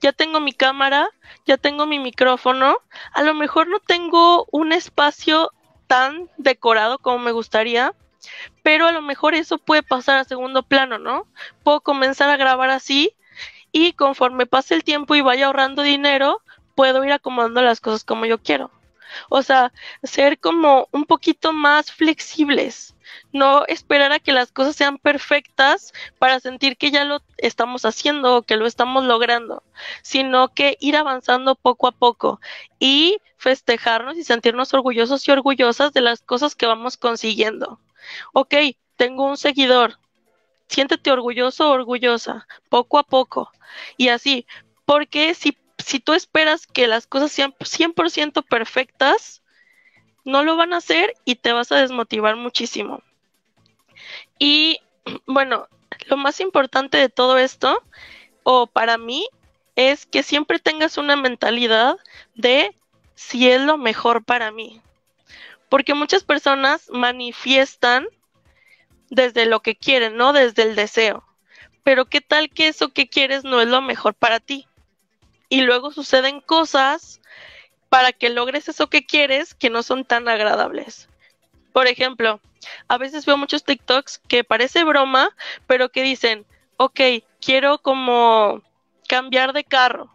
B: ya tengo mi cámara, ya tengo mi micrófono, a lo mejor no tengo un espacio tan decorado como me gustaría, pero a lo mejor eso puede pasar a segundo plano, ¿no? Puedo comenzar a grabar así y conforme pase el tiempo y vaya ahorrando dinero, puedo ir acomodando las cosas como yo quiero. O sea, ser como un poquito más flexibles, no esperar a que las cosas sean perfectas para sentir que ya lo estamos haciendo o que lo estamos logrando, sino que ir avanzando poco a poco y festejarnos y sentirnos orgullosos y orgullosas de las cosas que vamos consiguiendo. Ok, tengo un seguidor, siéntete orgulloso orgullosa, poco a poco. Y así, porque si si tú esperas que las cosas sean 100% perfectas, no lo van a hacer y te vas a desmotivar muchísimo. Y (clears throat) bueno, lo más importante de todo esto, o para mí, es que siempre tengas una mentalidad de si es lo mejor para mí. Porque muchas personas manifiestan desde lo que quieren, ¿no? Desde el deseo. Pero ¿qué tal que eso que quieres no es lo mejor para ti? y luego suceden cosas para que logres eso que quieres que no son tan agradables. Por ejemplo, a veces veo muchos TikToks que parece broma, pero que dicen, ok, quiero como cambiar de carro.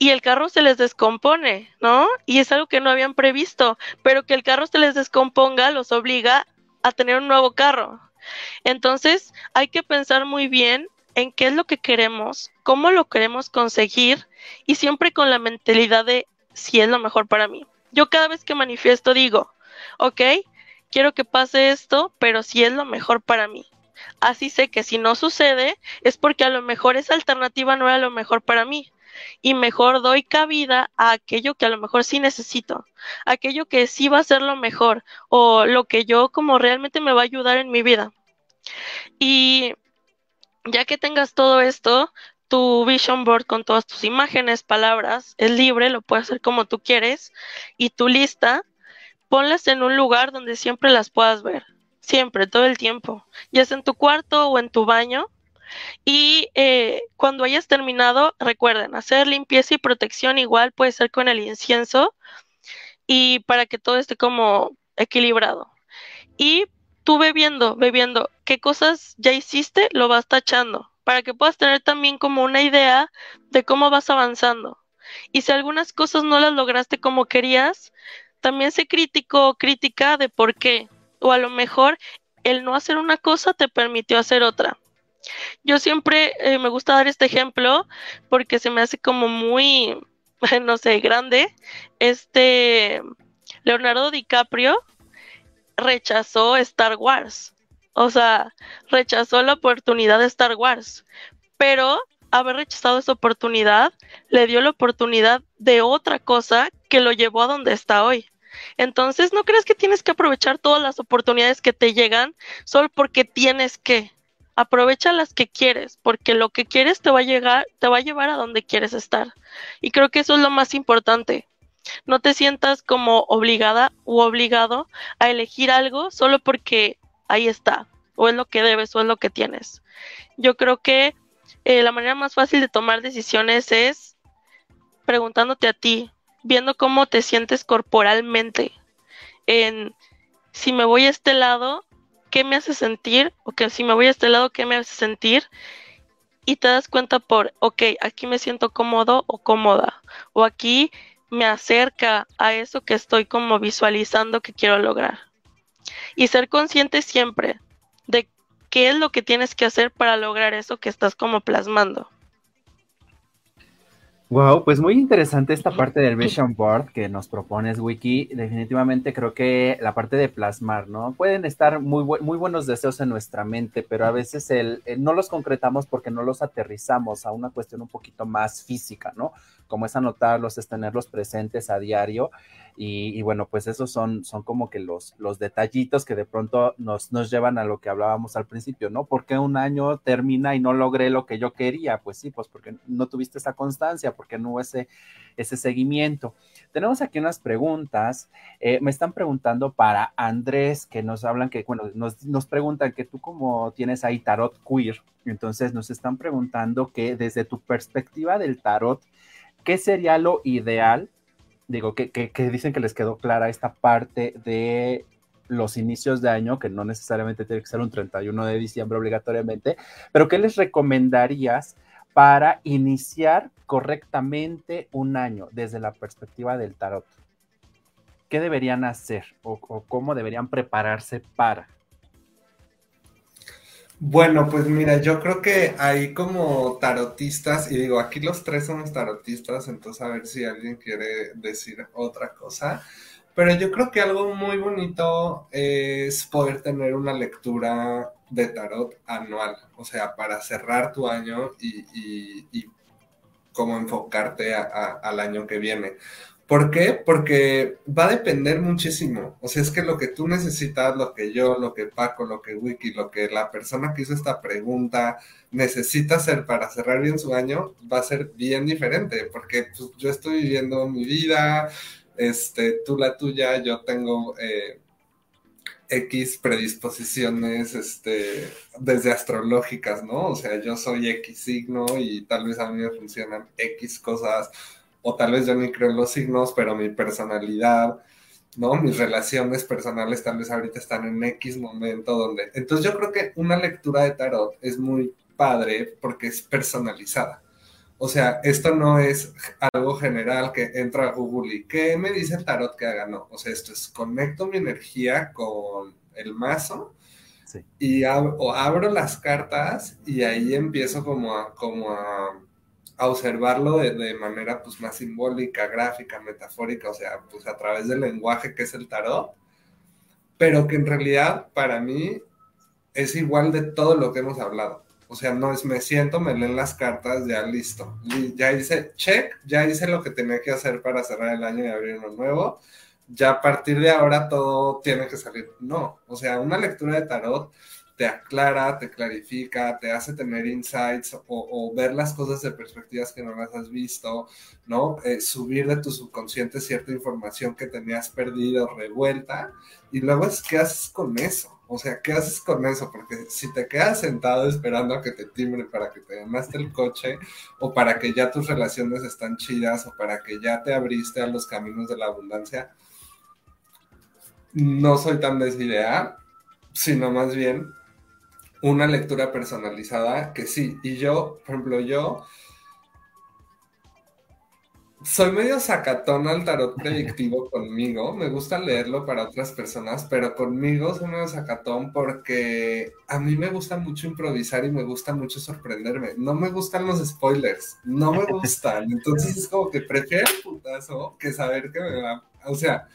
B: Y el carro se les descompone, ¿no? Y es algo que no habían previsto, pero que el carro se les descomponga los obliga a tener un nuevo carro. Entonces, hay que pensar muy bien en qué es lo que queremos, cómo lo queremos conseguir y siempre con la mentalidad de si es lo mejor para mí. Yo cada vez que manifiesto digo, ok, quiero que pase esto, pero si es lo mejor para mí. Así sé que si no sucede es porque a lo mejor esa alternativa no era lo mejor para mí y mejor doy cabida a aquello que a lo mejor sí necesito, aquello que sí va a ser lo mejor o lo que yo como realmente me va a ayudar en mi vida. Y ya que tengas todo esto, tu vision board con todas tus imágenes, palabras, es libre, lo puedes hacer como tú quieres y tu lista, ponlas en un lugar donde siempre las puedas ver, siempre, todo el tiempo, ya sea en tu cuarto o en tu baño, y eh, cuando hayas terminado, recuerden, hacer limpieza y protección igual puede ser con el incienso y para que todo esté como equilibrado. Y tú bebiendo, bebiendo, qué cosas ya hiciste, lo vas tachando para que puedas tener también como una idea de cómo vas avanzando. Y si algunas cosas no las lograste como querías, también sé crítico o crítica de por qué. O a lo mejor el no hacer una cosa te permitió hacer otra. Yo siempre eh, me gusta dar este ejemplo porque se me hace como muy, (laughs) no sé, grande. Este Leonardo DiCaprio rechazó Star Wars. O sea, rechazó la oportunidad de Star Wars. Pero haber rechazado esa oportunidad le dio la oportunidad de otra cosa que lo llevó a donde está hoy. Entonces, no crees que tienes que aprovechar todas las oportunidades que te llegan solo porque tienes que aprovecha las que quieres, porque lo que quieres te va a llegar, te va a llevar a donde quieres estar. Y creo que eso es lo más importante. No te sientas como obligada u obligado a elegir algo solo porque ahí está, o es lo que debes, o es lo que tienes. Yo creo que eh, la manera más fácil de tomar decisiones es preguntándote a ti, viendo cómo te sientes corporalmente, en si me voy a este lado, qué me hace sentir, o que si me voy a este lado, qué me hace sentir, y te das cuenta por, ok, aquí me siento cómodo o cómoda, o aquí me acerca a eso que estoy como visualizando que quiero lograr. Y ser consciente siempre de qué es lo que tienes que hacer para lograr eso que estás como plasmando.
A: Wow, pues muy interesante esta parte del Vision Board que nos propones, Wiki. Definitivamente creo que la parte de plasmar, ¿no? Pueden estar muy, muy buenos deseos en nuestra mente, pero a veces el, no los concretamos porque no los aterrizamos a una cuestión un poquito más física, ¿no? Como es anotarlos, es tenerlos presentes a diario. Y, bueno, pues esos son, son como que los, los detallitos que de pronto nos, nos llevan a lo que hablábamos al principio, ¿no? ¿Por qué un año termina y no logré lo que yo quería? Pues sí, pues porque no tuviste esa constancia, porque no hubo ese, ese seguimiento. Tenemos aquí unas preguntas. Eh, me están preguntando para Andrés, que nos hablan que, bueno, nos, nos preguntan que tú como tienes ahí tarot queer, entonces nos están preguntando que desde tu perspectiva del tarot, ¿qué sería lo ideal digo, que, dicen que les quedó clara esta parte de los inicios de año, que no necesariamente tiene que ser un 31 de diciembre obligatoriamente, pero ¿qué les recomendarías para iniciar correctamente un año desde la perspectiva del tarot? ¿Qué deberían hacer o cómo deberían prepararse para?
C: Bueno, pues mira, yo creo que hay como tarotistas, y digo, aquí los tres somos tarotistas, entonces a ver si alguien quiere decir otra cosa, pero yo creo que algo muy bonito es poder tener una lectura de tarot anual, o sea, para cerrar tu año y, y, y como enfocarte al año que viene. ¿Por qué? Porque va a depender muchísimo. O sea, es que lo que tú necesitas, lo que yo, lo que Paco, lo que Wiki, lo que la persona que hizo esta pregunta necesita hacer para cerrar bien su año, va a ser bien diferente. Porque pues, yo estoy viviendo mi vida, este, tú la tuya, yo tengo eh, X predisposiciones, este, desde astrológicas, ¿no? O sea, yo soy X signo y tal vez a mí me funcionan X cosas o tal vez yo ni creo en los signos, pero mi personalidad, ¿no? Mis relaciones personales tal vez ahorita están en X momento donde... Entonces yo creo que una lectura de tarot es muy padre porque es personalizada. O sea, esto no es algo general que entra a Google y ¿qué me dice el tarot que haga? No, o sea, esto es conecto mi energía con el mazo y o abro las cartas y ahí empiezo como a, como a a observarlo de, manera pues más simbólica, gráfica, metafórica, o sea, pues a través del lenguaje que es el tarot, pero que en realidad para mí es igual de todo lo que hemos hablado. O sea, no es me siento, me leen las cartas, ya listo. Ya hice check, ya hice lo que tenía que hacer para cerrar el año y abrir uno nuevo. Ya a partir de ahora todo tiene que salir. No, o sea, una lectura de tarot te aclara, te clarifica, te hace tener insights o, ver las cosas de perspectivas que no las has visto, ¿no? Eh, subir de tu subconsciente cierta información que tenías perdido, revuelta, y luego es, ¿qué haces con eso? O sea, ¿qué haces con eso? Porque si te quedas sentado esperando a que te timbre para que te ganaste el coche, o para que ya tus relaciones están chidas, o para que ya te abriste a los caminos de la abundancia, no soy tan de esa idea, sino más bien una lectura personalizada que sí. Y yo, por ejemplo, yo soy medio sacatón al tarot (laughs) predictivo conmigo. Me gusta leerlo para otras personas, pero conmigo soy medio sacatón porque a mí me gusta mucho improvisar y me gusta mucho sorprenderme. No me gustan los spoilers, no me (laughs) gustan. Entonces es como que prefiero el putazo que saber que me va. O sea,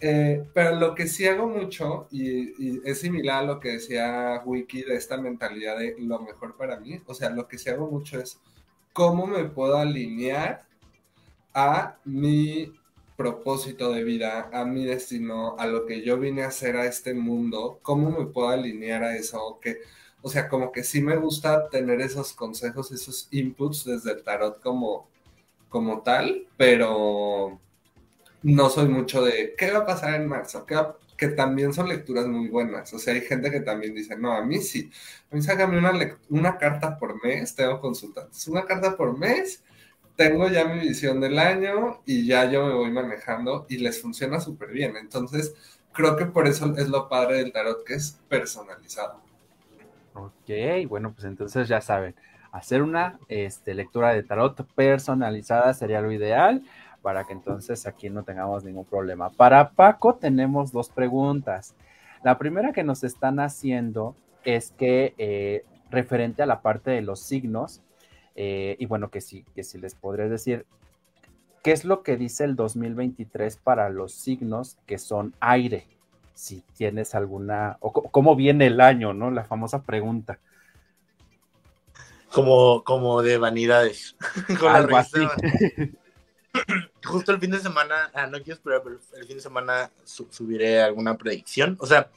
C: eh, pero lo que sí hago mucho, y, es similar a lo que decía Wiki de esta mentalidad de lo mejor para mí, o sea, lo que sí hago mucho es cómo me puedo alinear a mi propósito de vida, a mi destino, a lo que yo vine a hacer a este mundo, cómo me puedo alinear a eso, que, o sea, como que sí me gusta tener esos consejos, esos inputs desde el tarot como, como tal, pero no soy mucho de qué va a pasar en marzo, que también son lecturas muy buenas. O sea, hay gente que también dice, no, a mí sí. A mí sácame una, una carta por mes, tengo consultantes. Una carta por mes, tengo ya mi visión del año y ya yo me voy manejando y les funciona súper bien. Entonces, creo que por eso es lo padre del tarot, que es personalizado.
A: Ok, bueno, pues entonces ya saben, hacer una este, lectura de tarot personalizada sería lo ideal para que entonces aquí no tengamos ningún problema. Para Paco tenemos dos preguntas. La primera que nos están haciendo es que eh, referente a la parte de los signos, eh, y bueno, que sí, que si les podré decir, ¿qué es lo que dice el 2023 para los signos que son aire? Si tienes alguna, o cómo viene el año, ¿no? La famosa pregunta.
D: Como, como de vanidades. (laughs) Algo así. (laughs) justo el fin de semana, ah, no quiero esperar, pero el fin de semana subiré alguna predicción. O sea,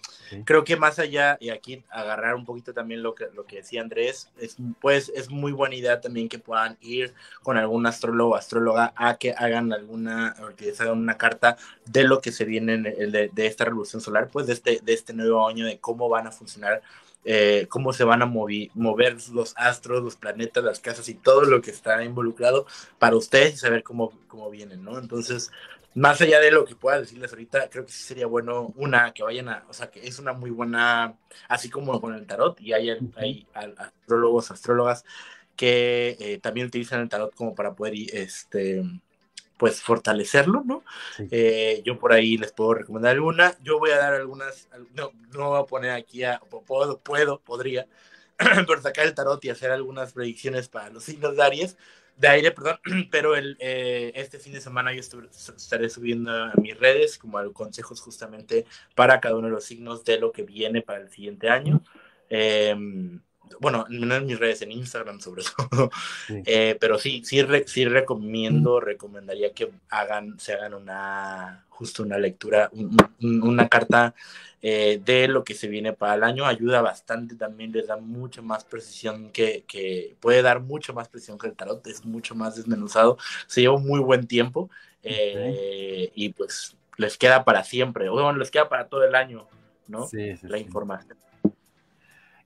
D: creo que más allá, y aquí agarrar un poquito también lo que, lo que decía Andrés, es, pues es muy buena idea también que puedan ir con algún astrólogo o astróloga a que hagan alguna, o que les hagan una carta de lo que se viene de, de, esta revolución solar, pues de este, de este nuevo año, de cómo van a funcionar eh, cómo se van a mover los astros, los planetas, las casas y todo lo que está involucrado para ustedes y saber cómo, cómo vienen, ¿no? Entonces, más allá de lo que pueda decirles ahorita, creo que sí sería bueno, una, que vayan a, o sea, que es una muy buena, así como con el tarot, y hay, hay astrólogos, astrólogas que eh, también utilizan el tarot como para poder, este, pues fortalecerlo, ¿no? Eh, yo por ahí les puedo recomendar alguna. Yo voy a dar algunas, no, no voy a poner aquí a, puedo, puedo, podría, (clears throat) pero sacar el tarot y hacer algunas predicciones para los signos de Aries, de aire, perdón, (clears throat) pero el, eh, este fin de semana yo estaré subiendo a mis redes como consejos justamente para cada uno de los signos de lo que viene para el siguiente año. Eh, bueno, no en mis redes, en Instagram sobre (laughs) todo, eh, pero sí, sí, sí recomiendo, recomendaría que hagan, se hagan una, justo una lectura, una carta eh, de lo que se viene para el año, ayuda bastante también, les da mucha más precisión que, que puede dar mucho más precisión que el tarot, es mucho más desmenuzado, se lleva muy buen tiempo eh, y pues les queda para siempre, bueno, les queda para todo el año, ¿no? la información.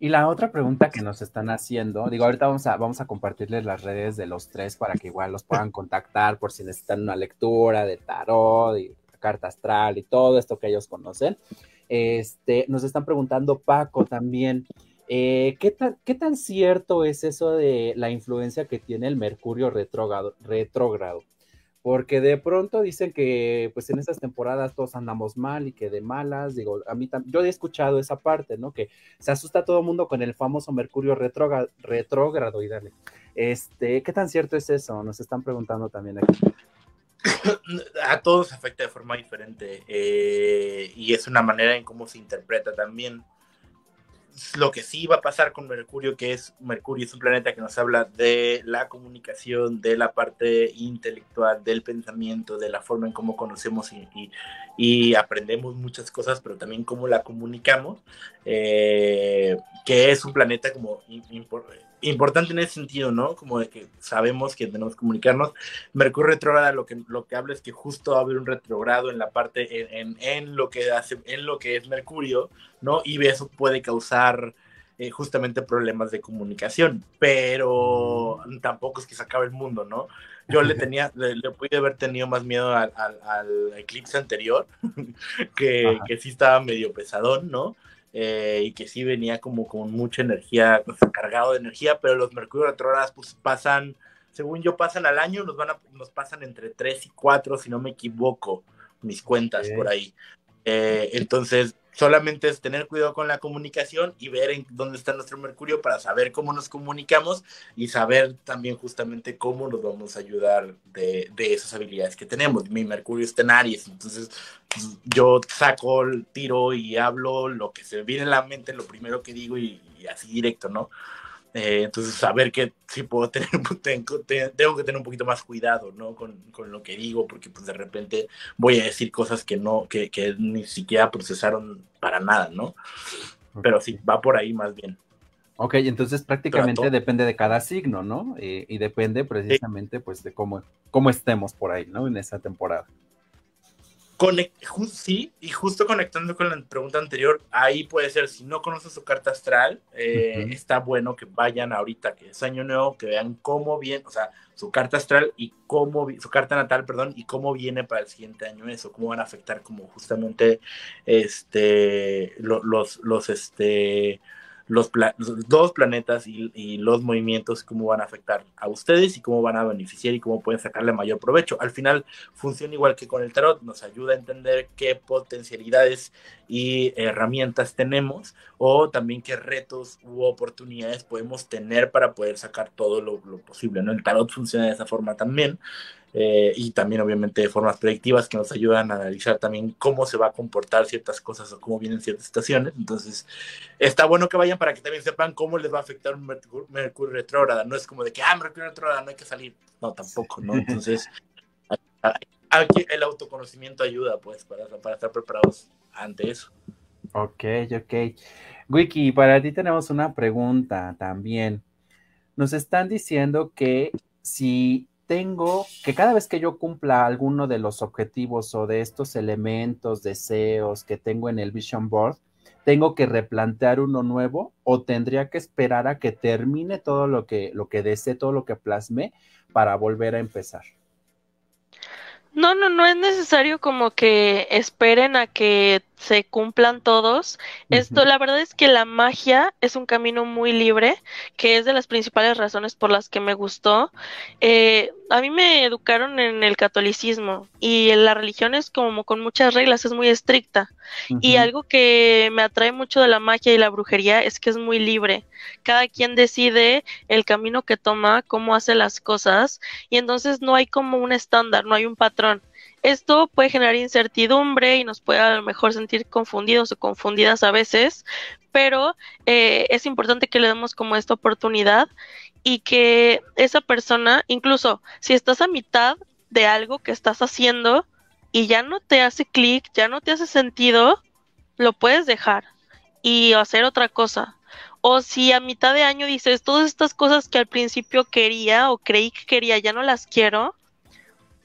A: Y la otra pregunta que nos están haciendo, digo, ahorita vamos a, vamos a compartirles las redes de los tres para que igual los puedan contactar por si necesitan una lectura de tarot y carta astral y todo esto que ellos conocen. Este, nos están preguntando Paco también, eh, ¿qué, tan, ¿qué tan cierto es eso de la influencia que tiene el Mercurio retrógrado? retrógrado? Porque de pronto dicen que pues en esas temporadas todos andamos mal y que de malas, digo, a mí yo he escuchado esa parte, ¿no? Que se asusta todo el mundo con el famoso Mercurio retrógrado y dale. Este, ¿qué tan cierto es eso? Nos están preguntando también aquí. (coughs)
D: A todos afecta de forma diferente eh, y es una manera en cómo se interpreta también. Lo que sí va a pasar con Mercurio, que es Mercurio es un planeta que nos habla de la comunicación, de la parte intelectual, del pensamiento, de la forma en cómo conocemos y, y, aprendemos muchas cosas, pero también cómo la comunicamos, eh, que es un planeta como importante en ese sentido, ¿no? Como de que sabemos que tenemos que comunicarnos. Mercurio retrógrado lo que, lo que habla es que justo va a haber un retrogrado en la parte, en, en, lo que hace, en lo que es Mercurio, ¿no? Y eso puede causar eh, justamente problemas de comunicación, pero tampoco es que se acabe el mundo, ¿no? Yo le (laughs) tenía, le, pude haber tenido más miedo al, al, eclipse anterior, (laughs) que, que sí estaba medio pesadón, ¿no? Eh, y que sí venía como con mucha energía, pues, cargado de energía, pero los Mercurio retrógrados pues pasan, según yo, pasan al año, nos, van a, nos pasan entre 3 y 4, si no me equivoco, mis cuentas por ahí. Eh, entonces, solamente es tener cuidado con la comunicación y ver en dónde está nuestro Mercurio para saber cómo nos comunicamos y saber también justamente cómo nos vamos a ayudar de, de esas habilidades que tenemos. Mi Mercurio está en Aries, entonces pues, yo saco el tiro y hablo lo que se viene en la mente, lo primero que digo y así directo, ¿no? Eh, entonces, saber que sí puedo tener, tengo, que tener un poquito más cuidado, ¿no? Con, con, lo que digo, porque pues de repente voy a decir cosas que no, que, que ni siquiera procesaron para nada, ¿no? Pero sí, va por ahí más bien.
A: Ok, entonces prácticamente depende de cada signo, ¿no? Eh, y depende precisamente, pues, de cómo, cómo estemos por ahí, ¿no? En esa temporada
D: sí, y justo conectando con la pregunta anterior, ahí puede ser, si no conoces su carta astral, eh, está bueno que vayan ahorita, que es año nuevo, que vean cómo viene, o sea, su carta astral y cómo, su carta natal, perdón, y cómo viene para el siguiente año eso, cómo van a afectar como justamente, este, los, los, este, los, dos planetas y, los movimientos, cómo van a afectar a ustedes y cómo van a beneficiar y cómo pueden sacarle mayor provecho. Al final funciona igual que con el tarot, nos ayuda a entender qué potencialidades y herramientas tenemos o también qué retos u oportunidades podemos tener para poder sacar todo lo, lo posible. ¿no? El tarot funciona de esa forma también. Eh, y también obviamente formas predictivas que nos ayudan a analizar también cómo se va a comportar ciertas cosas o cómo vienen ciertas estaciones. Entonces, está bueno que vayan para que también sepan cómo les va a afectar un Mercurio, retrógrado. No es como de que, ah, Mercurio retrógrado, no hay que salir. No, tampoco, ¿no? (laughs) Entonces, aquí el autoconocimiento ayuda, pues, para, para estar preparados ante eso.
A: Ok, ok. Wiki, para ti tenemos una pregunta también. Nos están diciendo que si tengo que cada vez que yo cumpla alguno de los objetivos o de estos elementos, deseos que tengo en el Vision Board, tengo que replantear uno nuevo o tendría que esperar a que termine todo lo que, lo que desee, todo lo que plasme para volver a empezar.
B: No, no, no es necesario como que esperen a que se cumplan todos. Esto, la verdad es que la magia es un camino muy libre, que es de las principales razones por las que me gustó. Eh, a mí me educaron en el catolicismo y la religión es como con muchas reglas, es muy estricta. Y algo que me atrae mucho de la magia y la brujería es que es muy libre. Cada quien decide el camino que toma, cómo hace las cosas, y entonces no hay como un estándar, no hay un patrón. Esto puede generar incertidumbre y nos puede a lo mejor sentir confundidos o confundidas a veces, pero eh, es importante que le demos como esta oportunidad y que esa persona, incluso si estás a mitad de algo que estás haciendo y ya no te hace clic, ya no te hace sentido, lo puedes dejar y hacer otra cosa. O si a mitad de año dices, todas estas cosas que al principio quería o creí que quería, ya no las quiero,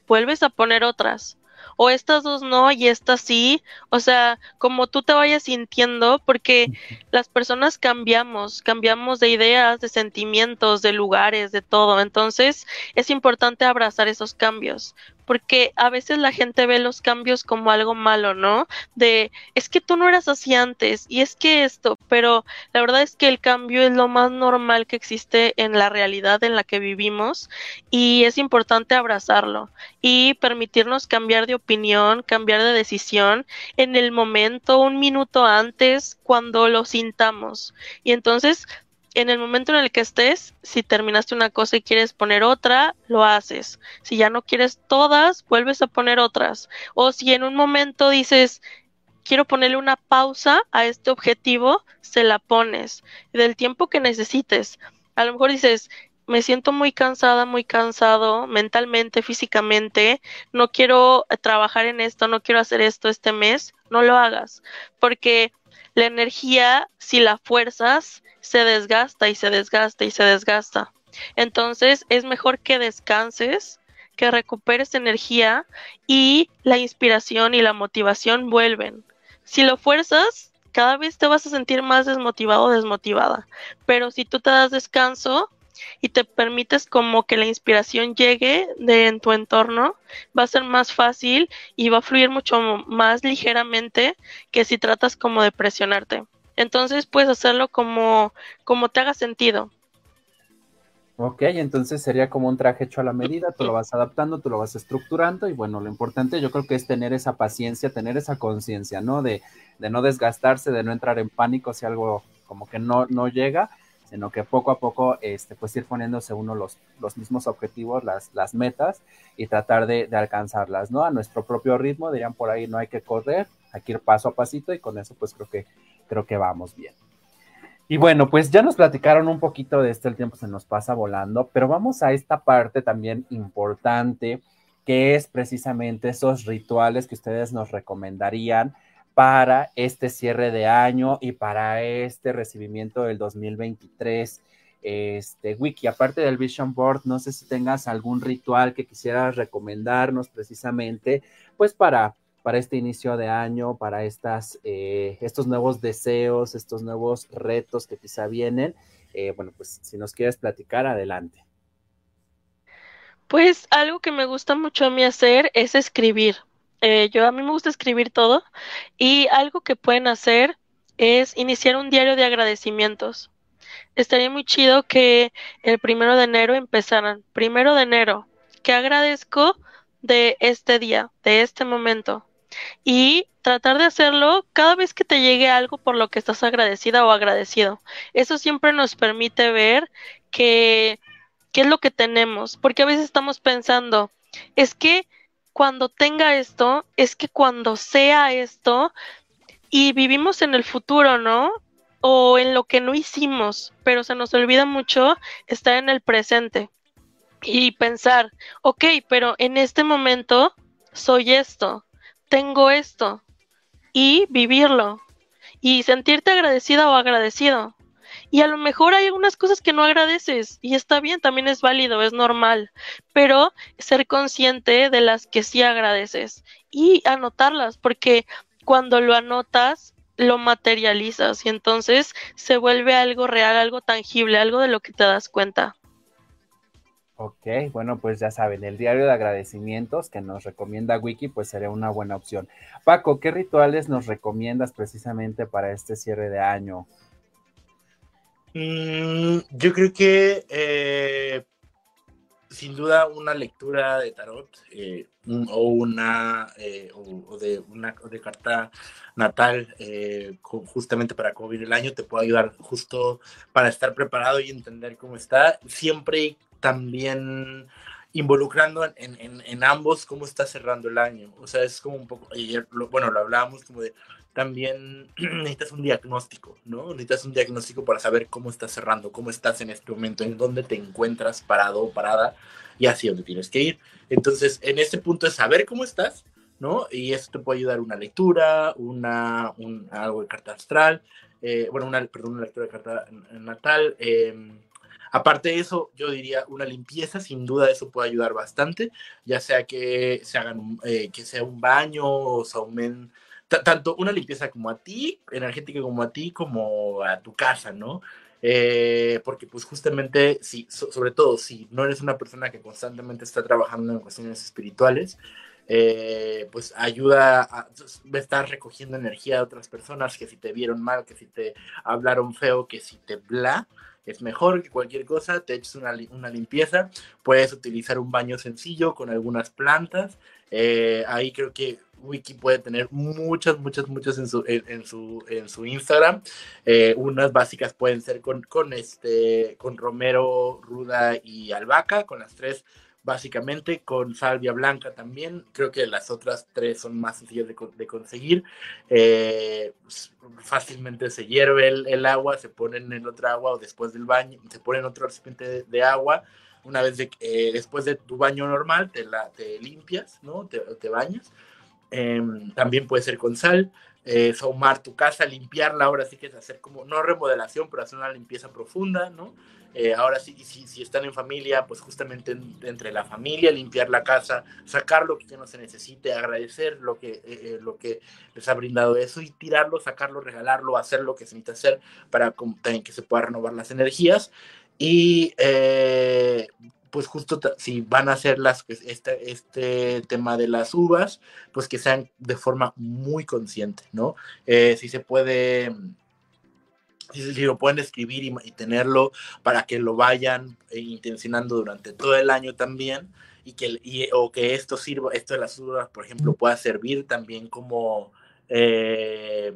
B: vuelves a poner otras. O estas dos no y estas sí. O sea, como tú te vayas sintiendo, porque las personas cambiamos, cambiamos de ideas, de sentimientos, de lugares, de todo. Entonces es importante abrazar esos cambios porque a veces la gente ve los cambios como algo malo, ¿no? De, es que tú no eras así antes y es que esto, pero la verdad es que el cambio es lo más normal que existe en la realidad en la que vivimos y es importante abrazarlo y permitirnos cambiar de opinión, cambiar de decisión en el momento, un minuto antes, cuando lo sintamos. Y entonces en el momento en el que estés, si terminaste una cosa y quieres poner otra, lo haces. Si ya no quieres todas, vuelves a poner otras. O si en un momento dices, quiero ponerle una pausa a este objetivo, se la pones del tiempo que necesites. A lo mejor dices, me siento muy cansada, muy cansado mentalmente, físicamente, no quiero trabajar en esto, no quiero hacer esto este mes, no lo hagas, porque la energía, si la fuerzas, se desgasta y se desgasta y se desgasta. Entonces es mejor que descanses, que recuperes energía y la inspiración y la motivación vuelven. Si lo fuerzas, cada vez te vas a sentir más desmotivado o desmotivada. Pero si tú te das descanso y te permites como que la inspiración llegue de en tu entorno, va a ser más fácil y va a fluir mucho más ligeramente que si tratas como de presionarte. Entonces puedes hacerlo como, como te haga sentido.
A: Ok, entonces sería como un traje hecho a la medida, tú lo vas adaptando, tú lo vas estructurando y bueno, lo importante yo creo que es tener esa paciencia, tener esa conciencia, ¿no? De, de, no desgastarse, de no entrar en pánico si algo como que no, no llega, sino que poco a poco, este, pues ir poniéndose uno los, los mismos objetivos, las, las metas y tratar de, de alcanzarlas, ¿no? A nuestro propio ritmo, dirían por ahí, no hay que correr, hay que ir paso a pasito y con eso pues creo que, creo que vamos bien. Y bueno, pues ya nos platicaron un poquito de esto, el tiempo se nos pasa volando, pero vamos a esta parte también importante, que es precisamente esos rituales que ustedes nos recomendarían para este cierre de año y para este recibimiento del 2023. Este, Wiki, aparte del Vision Board, no sé si tengas algún ritual que quisieras recomendarnos precisamente, pues para para este inicio de año, para estas, eh, estos nuevos deseos, estos nuevos retos que quizá vienen. Eh, bueno, pues si nos quieres platicar, adelante.
B: Pues algo que me gusta mucho a mí hacer es escribir. Eh, yo a mí me gusta escribir todo y algo que pueden hacer es iniciar un diario de agradecimientos. Estaría muy chido que el primero de enero empezaran. Primero de enero, que agradezco de este día, de este momento y tratar de hacerlo cada vez que te llegue algo por lo que estás agradecida o agradecido. Eso siempre nos permite ver que qué es lo que tenemos, porque a veces estamos pensando, es que cuando tenga esto, es que cuando sea esto, y vivimos en el futuro, ¿no? O en lo que no hicimos, pero se nos olvida mucho estar en el presente y pensar, ok, pero en este momento soy esto, tengo esto y vivirlo y sentirte agradecida o agradecido. Y a lo mejor hay algunas cosas que no agradeces y está bien, también es válido, es normal, pero ser consciente de las que sí agradeces y anotarlas, porque cuando lo anotas, lo materializas y entonces se vuelve algo real, algo tangible, algo de lo que te das cuenta.
A: Ok, bueno, pues ya saben, el diario de agradecimientos que nos recomienda Wiki, pues sería una buena opción. Paco, ¿qué rituales nos recomiendas precisamente para este cierre de año?
D: Mm, yo creo que eh, sin duda una lectura de tarot eh, o una eh, o, de una de carta natal justamente para viene el año te puede ayudar justo para estar preparado y entender cómo está siempre también involucrando en, ambos cómo está cerrando el año. O sea, es como un poco, ayer, bueno, lo hablábamos como de, también (clears throat) necesitas un diagnóstico, ¿no? Necesitas un diagnóstico para saber cómo estás cerrando, cómo estás en este momento, en dónde te encuentras parado o parada y hacia dónde tienes que ir. Entonces, en este punto es saber cómo estás, ¿no? Y eso te puede ayudar una lectura, una, un, algo de carta astral, eh, bueno, una, perdón, una lectura de carta natal, eh, Aparte de eso, yo diría una limpieza, sin duda eso puede ayudar bastante, ya sea que se hagan, eh, que sea un baño o se aumenten, tanto una limpieza como a ti, energética como a ti, como a tu casa, ¿no? Eh, porque pues justamente, si, sobre todo si no eres una persona que constantemente está trabajando en cuestiones espirituales, eh, pues ayuda a estar recogiendo energía de otras personas que si te vieron mal, que si te hablaron feo, que si te bla, es mejor que cualquier cosa, te eches una, una limpieza, puedes utilizar un baño sencillo con algunas plantas, eh, ahí creo que Wiki puede tener muchas, muchas, muchas en su, en, su, en su Instagram. Eh, unas básicas pueden ser con, con, este, con romero, ruda y albahaca. Con las tres básicamente, con salvia blanca también. Creo que las otras tres son más sencillas de, conseguir. Eh, fácilmente se hierve el, agua, se pone en el otro agua o después del baño, se pone en otro recipiente de, agua. Una vez de, eh, después de tu baño normal, te, la, te limpias, ¿no? Te, te bañas. Em, también puede ser con sal eh, tu casa, limpiarla, ahora sí que es hacer como, no remodelación, pero hacer una limpieza profunda, ¿no? Eh, ahora sí, si, si, están en familia, pues justamente entre la familia, limpiar la casa, sacar lo que no se necesite, agradecer lo que, eh, eh, lo que les ha brindado eso y tirarlo, sacarlo, regalarlo, hacer lo que se necesita hacer para también que se pueda renovar las energías. Y pues justo si van a hacer las, este, este tema de las uvas, pues que sean de forma muy consciente, ¿no? Eh, si se puede, si, lo pueden escribir y, tenerlo para que lo vayan eh, intencionando durante todo el año también, y que, y, o que esto sirva, esto de las uvas, por ejemplo, pueda servir también como... Eh,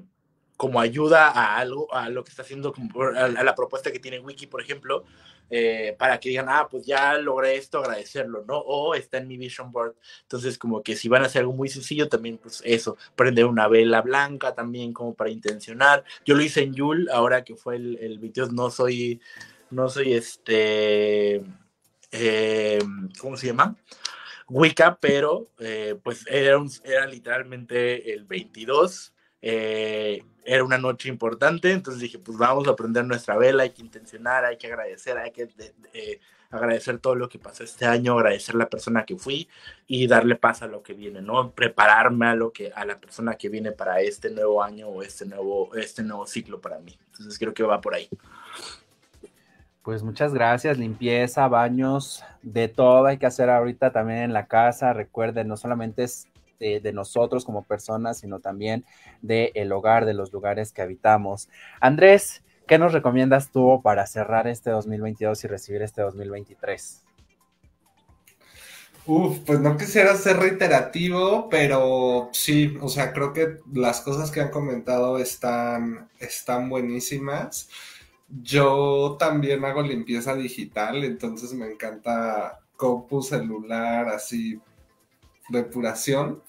D: como ayuda a algo, a lo que está haciendo, a la propuesta que tiene Wiki, por ejemplo, eh, para que digan, ah, pues ya logré esto, agradecerlo, ¿no? O está en mi vision board. Entonces, como que si van a hacer algo muy sencillo, también, pues eso, prender una vela blanca también, como para intencionar. Yo lo hice en Yule, ahora que fue el, el video, no soy, no soy este, eh, ¿cómo se llama? Wicca, pero eh, pues era, era literalmente el 22 eh, era una noche importante, entonces dije, pues vamos a prender nuestra vela, hay que intencionar, hay que agradecer, hay que agradecer todo lo que pasó este año, agradecer la persona que fui y darle paz a lo que viene, ¿no? Prepararme a lo que a la persona que viene para este nuevo año o este nuevo este nuevo ciclo para mí. Entonces creo que va por ahí.
A: Pues muchas gracias, limpieza, baños, de todo hay que hacer ahorita también en la casa. Recuerden, no solamente es de, nosotros como personas, sino también del el hogar, de los lugares que habitamos. Andrés, ¿qué nos recomiendas tú para cerrar este 2022 y recibir este 2023?
C: Uf, pues no quisiera ser reiterativo, pero sí, o sea, creo que las cosas que han comentado están, están buenísimas. Yo también hago limpieza digital, entonces me encanta compu celular, así depuración.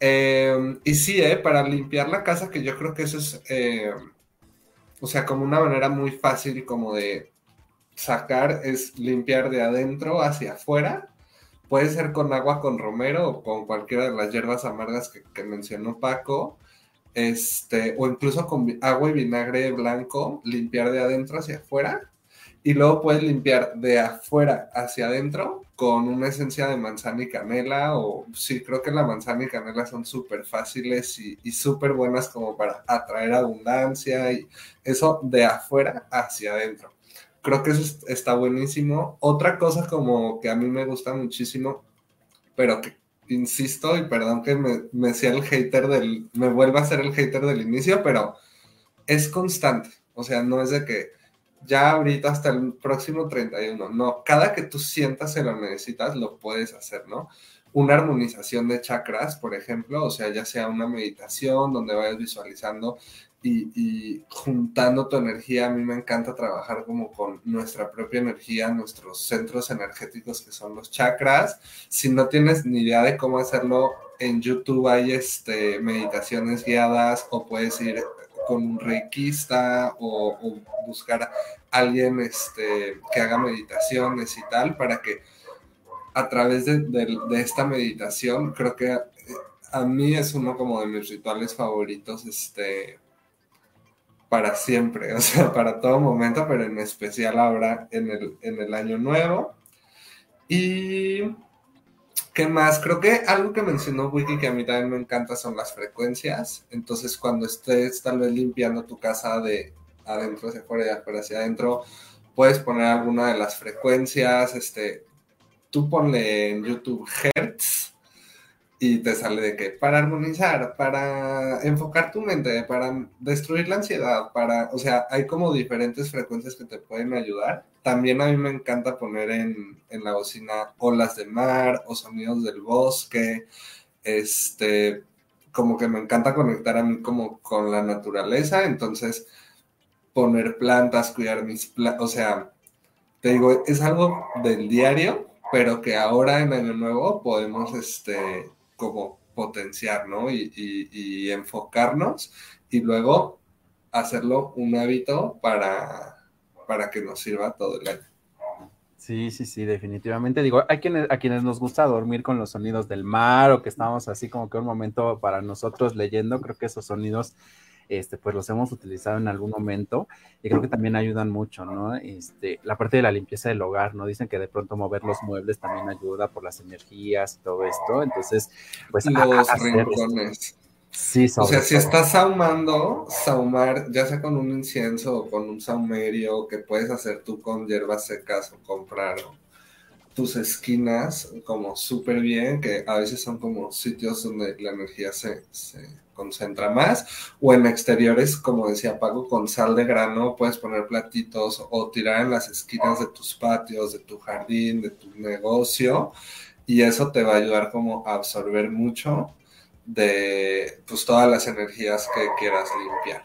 C: Eh, y sí, eh, para limpiar la casa, que yo creo que eso es, eh, o sea, como una manera muy fácil como de sacar, es limpiar de adentro hacia afuera. Puede ser con agua con romero o con cualquiera de las hierbas amargas que, que mencionó Paco. Este, o incluso con agua y vinagre blanco, limpiar de adentro hacia afuera y luego puedes limpiar de afuera hacia adentro con una esencia de manzana y canela o sí, creo que la manzana y canela son súper fáciles y, y súper buenas como para atraer abundancia y eso de afuera hacia adentro. Creo que eso está buenísimo. Otra cosa como que a mí me gusta muchísimo, pero que insisto y perdón que me, me sea el hater del, me vuelva a ser el hater del inicio, pero es constante. O sea, no es de que ya ahorita hasta el próximo 31. No, cada que tú sientas que lo necesitas, lo puedes hacer, ¿no? Una armonización de chakras, por ejemplo, o sea, ya sea una meditación donde vayas visualizando y, juntando tu energía. A mí me encanta trabajar como con nuestra propia energía, nuestros centros energéticos que son los chakras. Si no tienes ni idea de cómo hacerlo, en YouTube hay este, meditaciones guiadas o puedes ir con un reikista o, buscar a alguien este, que haga meditaciones y tal para que a través de, esta meditación creo que eh, a mí es uno como de mis rituales favoritos este para siempre, (laughs) o sea, para todo momento, pero en especial ahora en el, en el año nuevo. Y ¿Qué más? Creo que algo que mencionó Wiki que a mí también me encanta son las frecuencias. Entonces, cuando estés tal vez limpiando tu casa de adentro hacia afuera y hacia adentro, puedes poner alguna de las frecuencias. Este, tú ponle en YouTube Hertz y te sale de que para armonizar, para enfocar tu mente, para destruir la ansiedad, para, o sea, hay como diferentes frecuencias que te pueden ayudar. También a mí me encanta poner en, en la bocina olas de mar o sonidos del bosque, este, como que me encanta conectar a mí como con la naturaleza, entonces poner plantas, cuidar mis plantas, o sea, te digo, es algo del diario, pero que ahora en Año Nuevo podemos, este, como potenciar, ¿no? Y, enfocarnos y luego hacerlo un hábito para, para que nos sirva todo el año.
A: Sí, sí, sí, definitivamente. Digo, hay quienes, a quienes nos gusta dormir con los sonidos del mar o que estamos así como que un momento para nosotros leyendo, creo que esos sonidos, este, pues los hemos utilizado en algún momento y creo que también ayudan mucho, ¿no? Este, la parte de la limpieza del hogar, ¿no? Dicen que de pronto mover los muebles también ayuda por las energías y todo esto. Entonces, pues
C: los rincones. Sí, o sea, si estás sahumando, sahumar ya sea con un incienso o con un saumerio que puedes hacer tú con hierbas secas o comprar tus esquinas como súper bien, que a veces son como sitios donde la energía se, se, concentra más, o en exteriores, como decía Paco, con sal de grano, puedes poner platitos o tirar en las esquinas de tus patios, de tu jardín, de tu negocio, y eso te va a ayudar como a absorber mucho de pues todas las energías que quieras limpiar.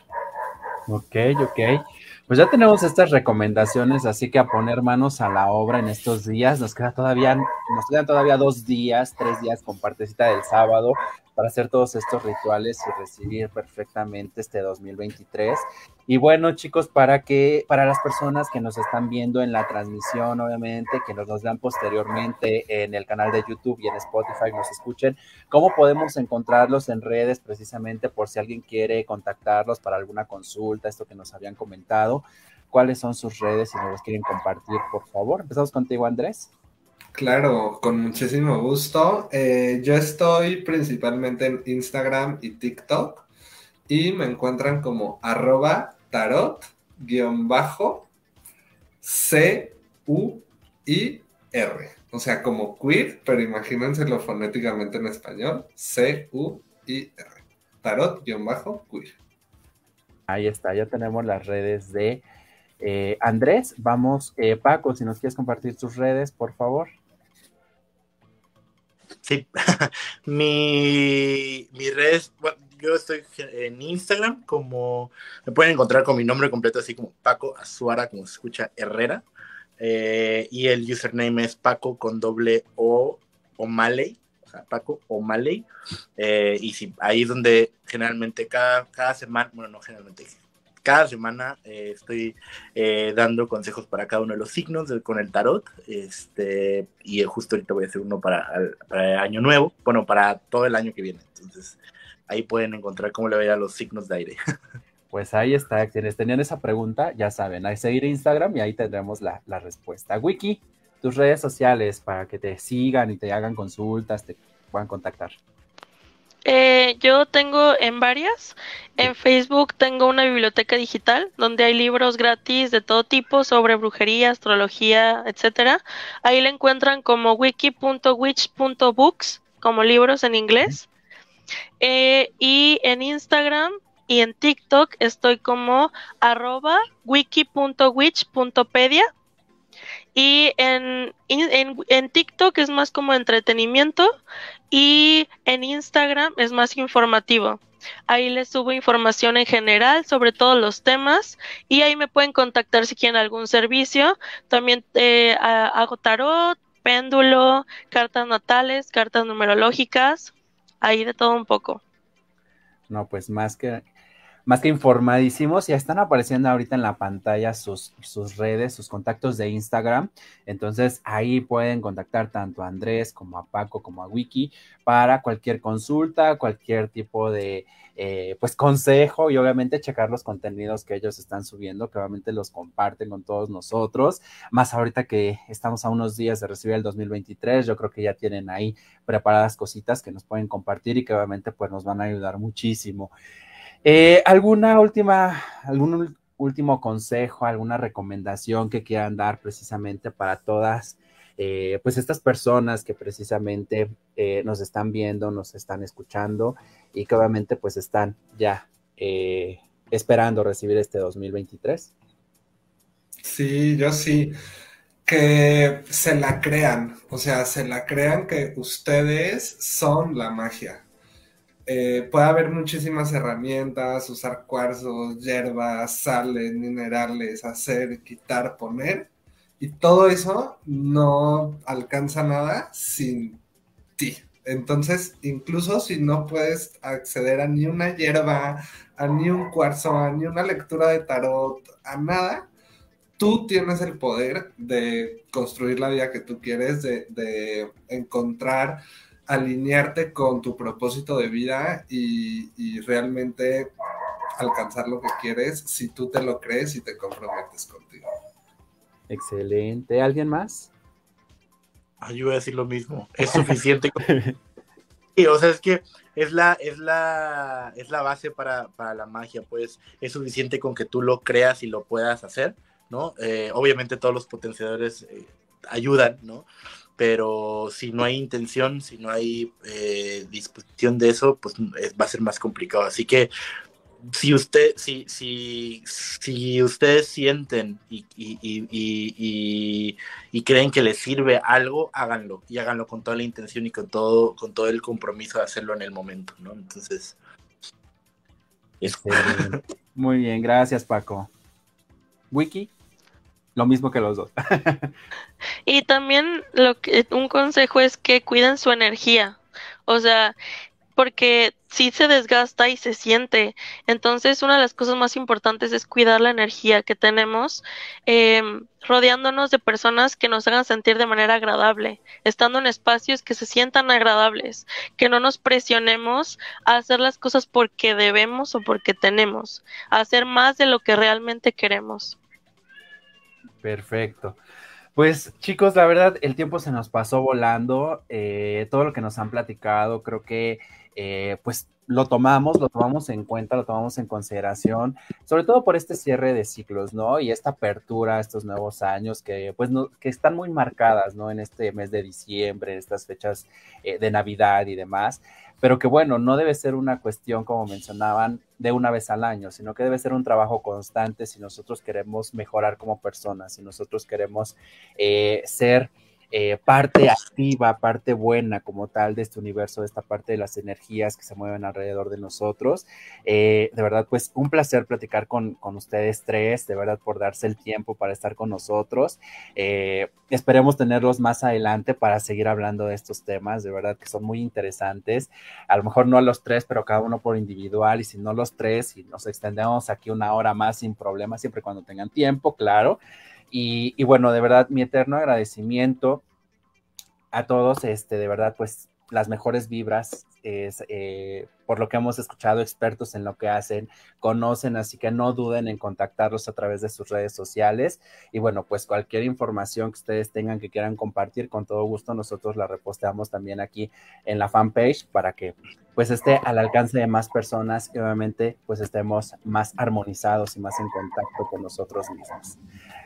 A: Ok, ok. Pues ya tenemos estas recomendaciones, así que a poner manos a la obra en estos días. Nos queda todavía, nos quedan todavía dos días, tres días con partecita del sábado para hacer todos estos rituales y recibir perfectamente este 2023. Y bueno, chicos, para que para las personas que nos están viendo en la transmisión, obviamente, que nos, nos vean posteriormente en el canal de YouTube y en Spotify, nos escuchen, ¿cómo podemos encontrarlos en redes precisamente por si alguien quiere contactarlos para alguna consulta, esto que nos habían comentado? ¿Cuáles son sus redes si nos los quieren compartir, por favor? Empezamos contigo, Andrés.
C: Claro, con muchísimo gusto. Eh, yo estoy principalmente en Instagram y TikTok y me encuentran como arroba tarot guion bajo C U I R. O sea, como queer, pero imagínenselo fonéticamente en español. C U I R. Tarot guion bajo queer.
A: Ahí está, ya tenemos las redes de eh, Andrés. Vamos, eh, Paco, si nos quieres compartir tus redes, por favor.
D: Sí, (laughs) mi, mi bueno, yo estoy en Instagram como, me pueden encontrar con mi nombre completo así como Paco Azuara, como se escucha, Herrera, eh, y el username es Paco con doble O O'Malley, o sea, Paco O'Malley, eh, y sí, ahí es donde generalmente cada, cada semana, bueno, no generalmente, cada semana eh, estoy eh, dando consejos para cada uno de los signos con el tarot. Este, y justo ahorita voy a hacer uno para, para, el año nuevo, bueno, para todo el año que viene. Entonces, ahí pueden encontrar cómo le va a los signos de aire. (laughs)
A: Pues ahí está, quienes tenían esa pregunta, ya saben, hay seguir Instagram y ahí tendremos la, la respuesta. Wiki, tus redes sociales para que te sigan y te hagan consultas, te puedan contactar.
B: Eh, yo tengo en varias. En Facebook tengo una biblioteca digital donde hay libros gratis de todo tipo sobre brujería, astrología, etcétera. Ahí la encuentran como wiki.witch.books, como libros en inglés. Eh, y en Instagram y en TikTok estoy como arroba wiki.witch.pedia. Y en, en, en, TikTok es más como entretenimiento y en Instagram es más informativo. Ahí les subo información en general sobre todos los temas y ahí me pueden contactar si quieren algún servicio. También eh, hago tarot, péndulo, cartas natales, cartas numerológicas, ahí de todo un poco.
A: No, pues más que más que informadísimos, ya están apareciendo ahorita en la pantalla sus, sus redes, sus contactos de Instagram. Entonces ahí pueden contactar tanto a Andrés como a Paco como a Wiki para cualquier consulta, cualquier tipo de eh, pues consejo y obviamente checar los contenidos que ellos están subiendo, que obviamente los comparten con todos nosotros. Más ahorita que estamos a unos días de recibir el 2023, yo creo que ya tienen ahí preparadas cositas que nos pueden compartir y que obviamente pues nos van a ayudar muchísimo. Eh, ¿Alguna última, algún último consejo, alguna recomendación que quieran dar precisamente para todas, eh, pues estas personas que precisamente eh, nos están viendo, nos están escuchando y que obviamente pues están ya esperando recibir este 2023?
C: Sí, yo sí. Que se la crean, o sea, se la crean que ustedes son la magia eh, puede haber muchísimas herramientas, usar cuarzos, hierbas, sales, minerales, hacer, quitar, poner. Y todo eso no alcanza nada sin ti. Entonces, incluso si no puedes acceder a ni una hierba, a ni un cuarzo, a ni una lectura de tarot, a nada, tú tienes el poder de construir la vida que tú quieres, de, de encontrar, alinearte con tu propósito de vida y, y, realmente alcanzar lo que quieres si tú te lo crees y te comprometes contigo.
A: Excelente. ¿Alguien más?
D: Ah, yo voy a decir lo mismo. Es suficiente. (laughs) sí, o sea, es que es la, es la, es la base para, para, la magia, pues es suficiente con que tú lo creas y lo puedas hacer, ¿no? Eh, obviamente todos los potenciadores eh, ayudan, ¿no? Pero si no hay intención, si no hay eh, disposición de eso, pues va a ser más complicado. Así que si usted, si, si, si ustedes sienten y, y, y, creen que les sirve algo, háganlo y háganlo con toda la intención y con todo, con todo el compromiso de hacerlo en el momento, ¿no? Entonces. (laughs)
A: Muy bien, gracias Paco. Wiki, lo mismo que los dos. (laughs)
B: y también lo que un consejo es que cuiden su energía. O sea, porque sí se desgasta y se siente. Entonces, una de las cosas más importantes es cuidar la energía que tenemos, em, rodeándonos de personas que nos hagan sentir de manera agradable, estando en espacios que se sientan agradables, que no nos presionemos a hacer las cosas porque debemos o porque tenemos, a hacer más de lo que realmente queremos.
A: Perfecto. Pues chicos, la verdad, el tiempo se nos pasó volando. Eh, todo lo que nos han platicado, creo que eh, pues lo tomamos, lo tomamos en cuenta, lo tomamos en consideración, sobre todo por este cierre de ciclos, ¿no? Y esta apertura estos nuevos años que, pues, no, que están muy marcadas, ¿no? En este mes de diciembre, en estas fechas eh, de Navidad y demás, pero que, bueno, no debe ser una cuestión, como mencionaban, de una vez al año, sino que debe ser un trabajo constante si nosotros queremos mejorar como personas, si nosotros queremos eh, ser eh, parte activa, parte buena como tal de este universo, de esta parte de las energías que se mueven alrededor de nosotros. Eh, de verdad, pues un placer platicar con, con, ustedes tres, de verdad, por darse el tiempo para estar con nosotros. Eh, esperemos tenerlos más adelante para seguir hablando de estos temas, de verdad que son muy interesantes. A lo mejor no los tres, pero cada uno por individual, y si no los tres, y nos extendemos aquí una hora más sin problema, siempre cuando tengan tiempo, claro. Y, bueno, de verdad, mi eterno agradecimiento a todos, este, de verdad, pues las mejores vibras, eh, por lo que hemos escuchado, expertos en lo que hacen, conocen, así que no duden en contactarlos a través de sus redes sociales. Y bueno, pues cualquier información que ustedes tengan que quieran compartir, con todo gusto nosotros la reposteamos también aquí en la fanpage para que pues esté al alcance de más personas y obviamente pues estemos más armonizados y más en contacto con nosotros mismos.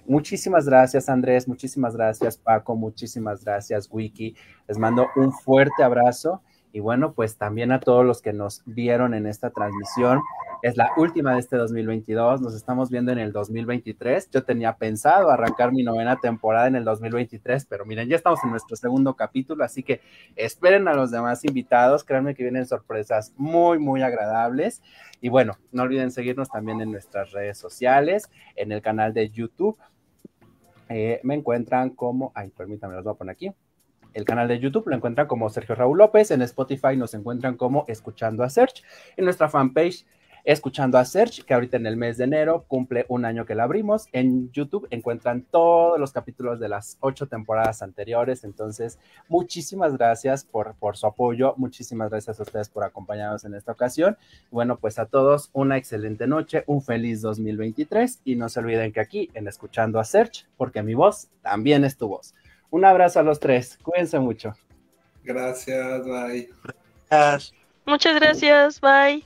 A: Muchísimas gracias Andrés, muchísimas gracias Paco, muchísimas gracias Wiki. Les mando un fuerte abrazo y bueno, pues también a todos los que nos vieron en esta transmisión. Es la última de este 2022, nos estamos viendo en el 2023. Yo tenía pensado arrancar mi novena temporada en el 2023, pero miren, ya estamos en nuestro segundo capítulo, así que esperen a los demás invitados. Créanme que vienen sorpresas muy, muy agradables. Y bueno, no olviden seguirnos también en nuestras redes sociales, en el canal de YouTube. Eh, me encuentran como, ay, permítanme, los voy a poner aquí. El canal de YouTube lo encuentran como Sergio Raúl López, en Spotify nos encuentran como Escuchando a Search, en nuestra fanpage Escuchando a Search, que ahorita en el mes de enero cumple un año que la abrimos. En YouTube encuentran todos los capítulos de las ocho temporadas anteriores. Entonces, muchísimas gracias por, por su apoyo. Muchísimas gracias a ustedes por acompañarnos en esta ocasión. Bueno, pues a todos una excelente noche, un feliz 2023 y no se olviden que aquí en Escuchando a Search, porque mi voz también es tu voz. Un abrazo a los tres. Cuídense mucho.
C: Gracias, bye.
B: Muchas gracias, bye.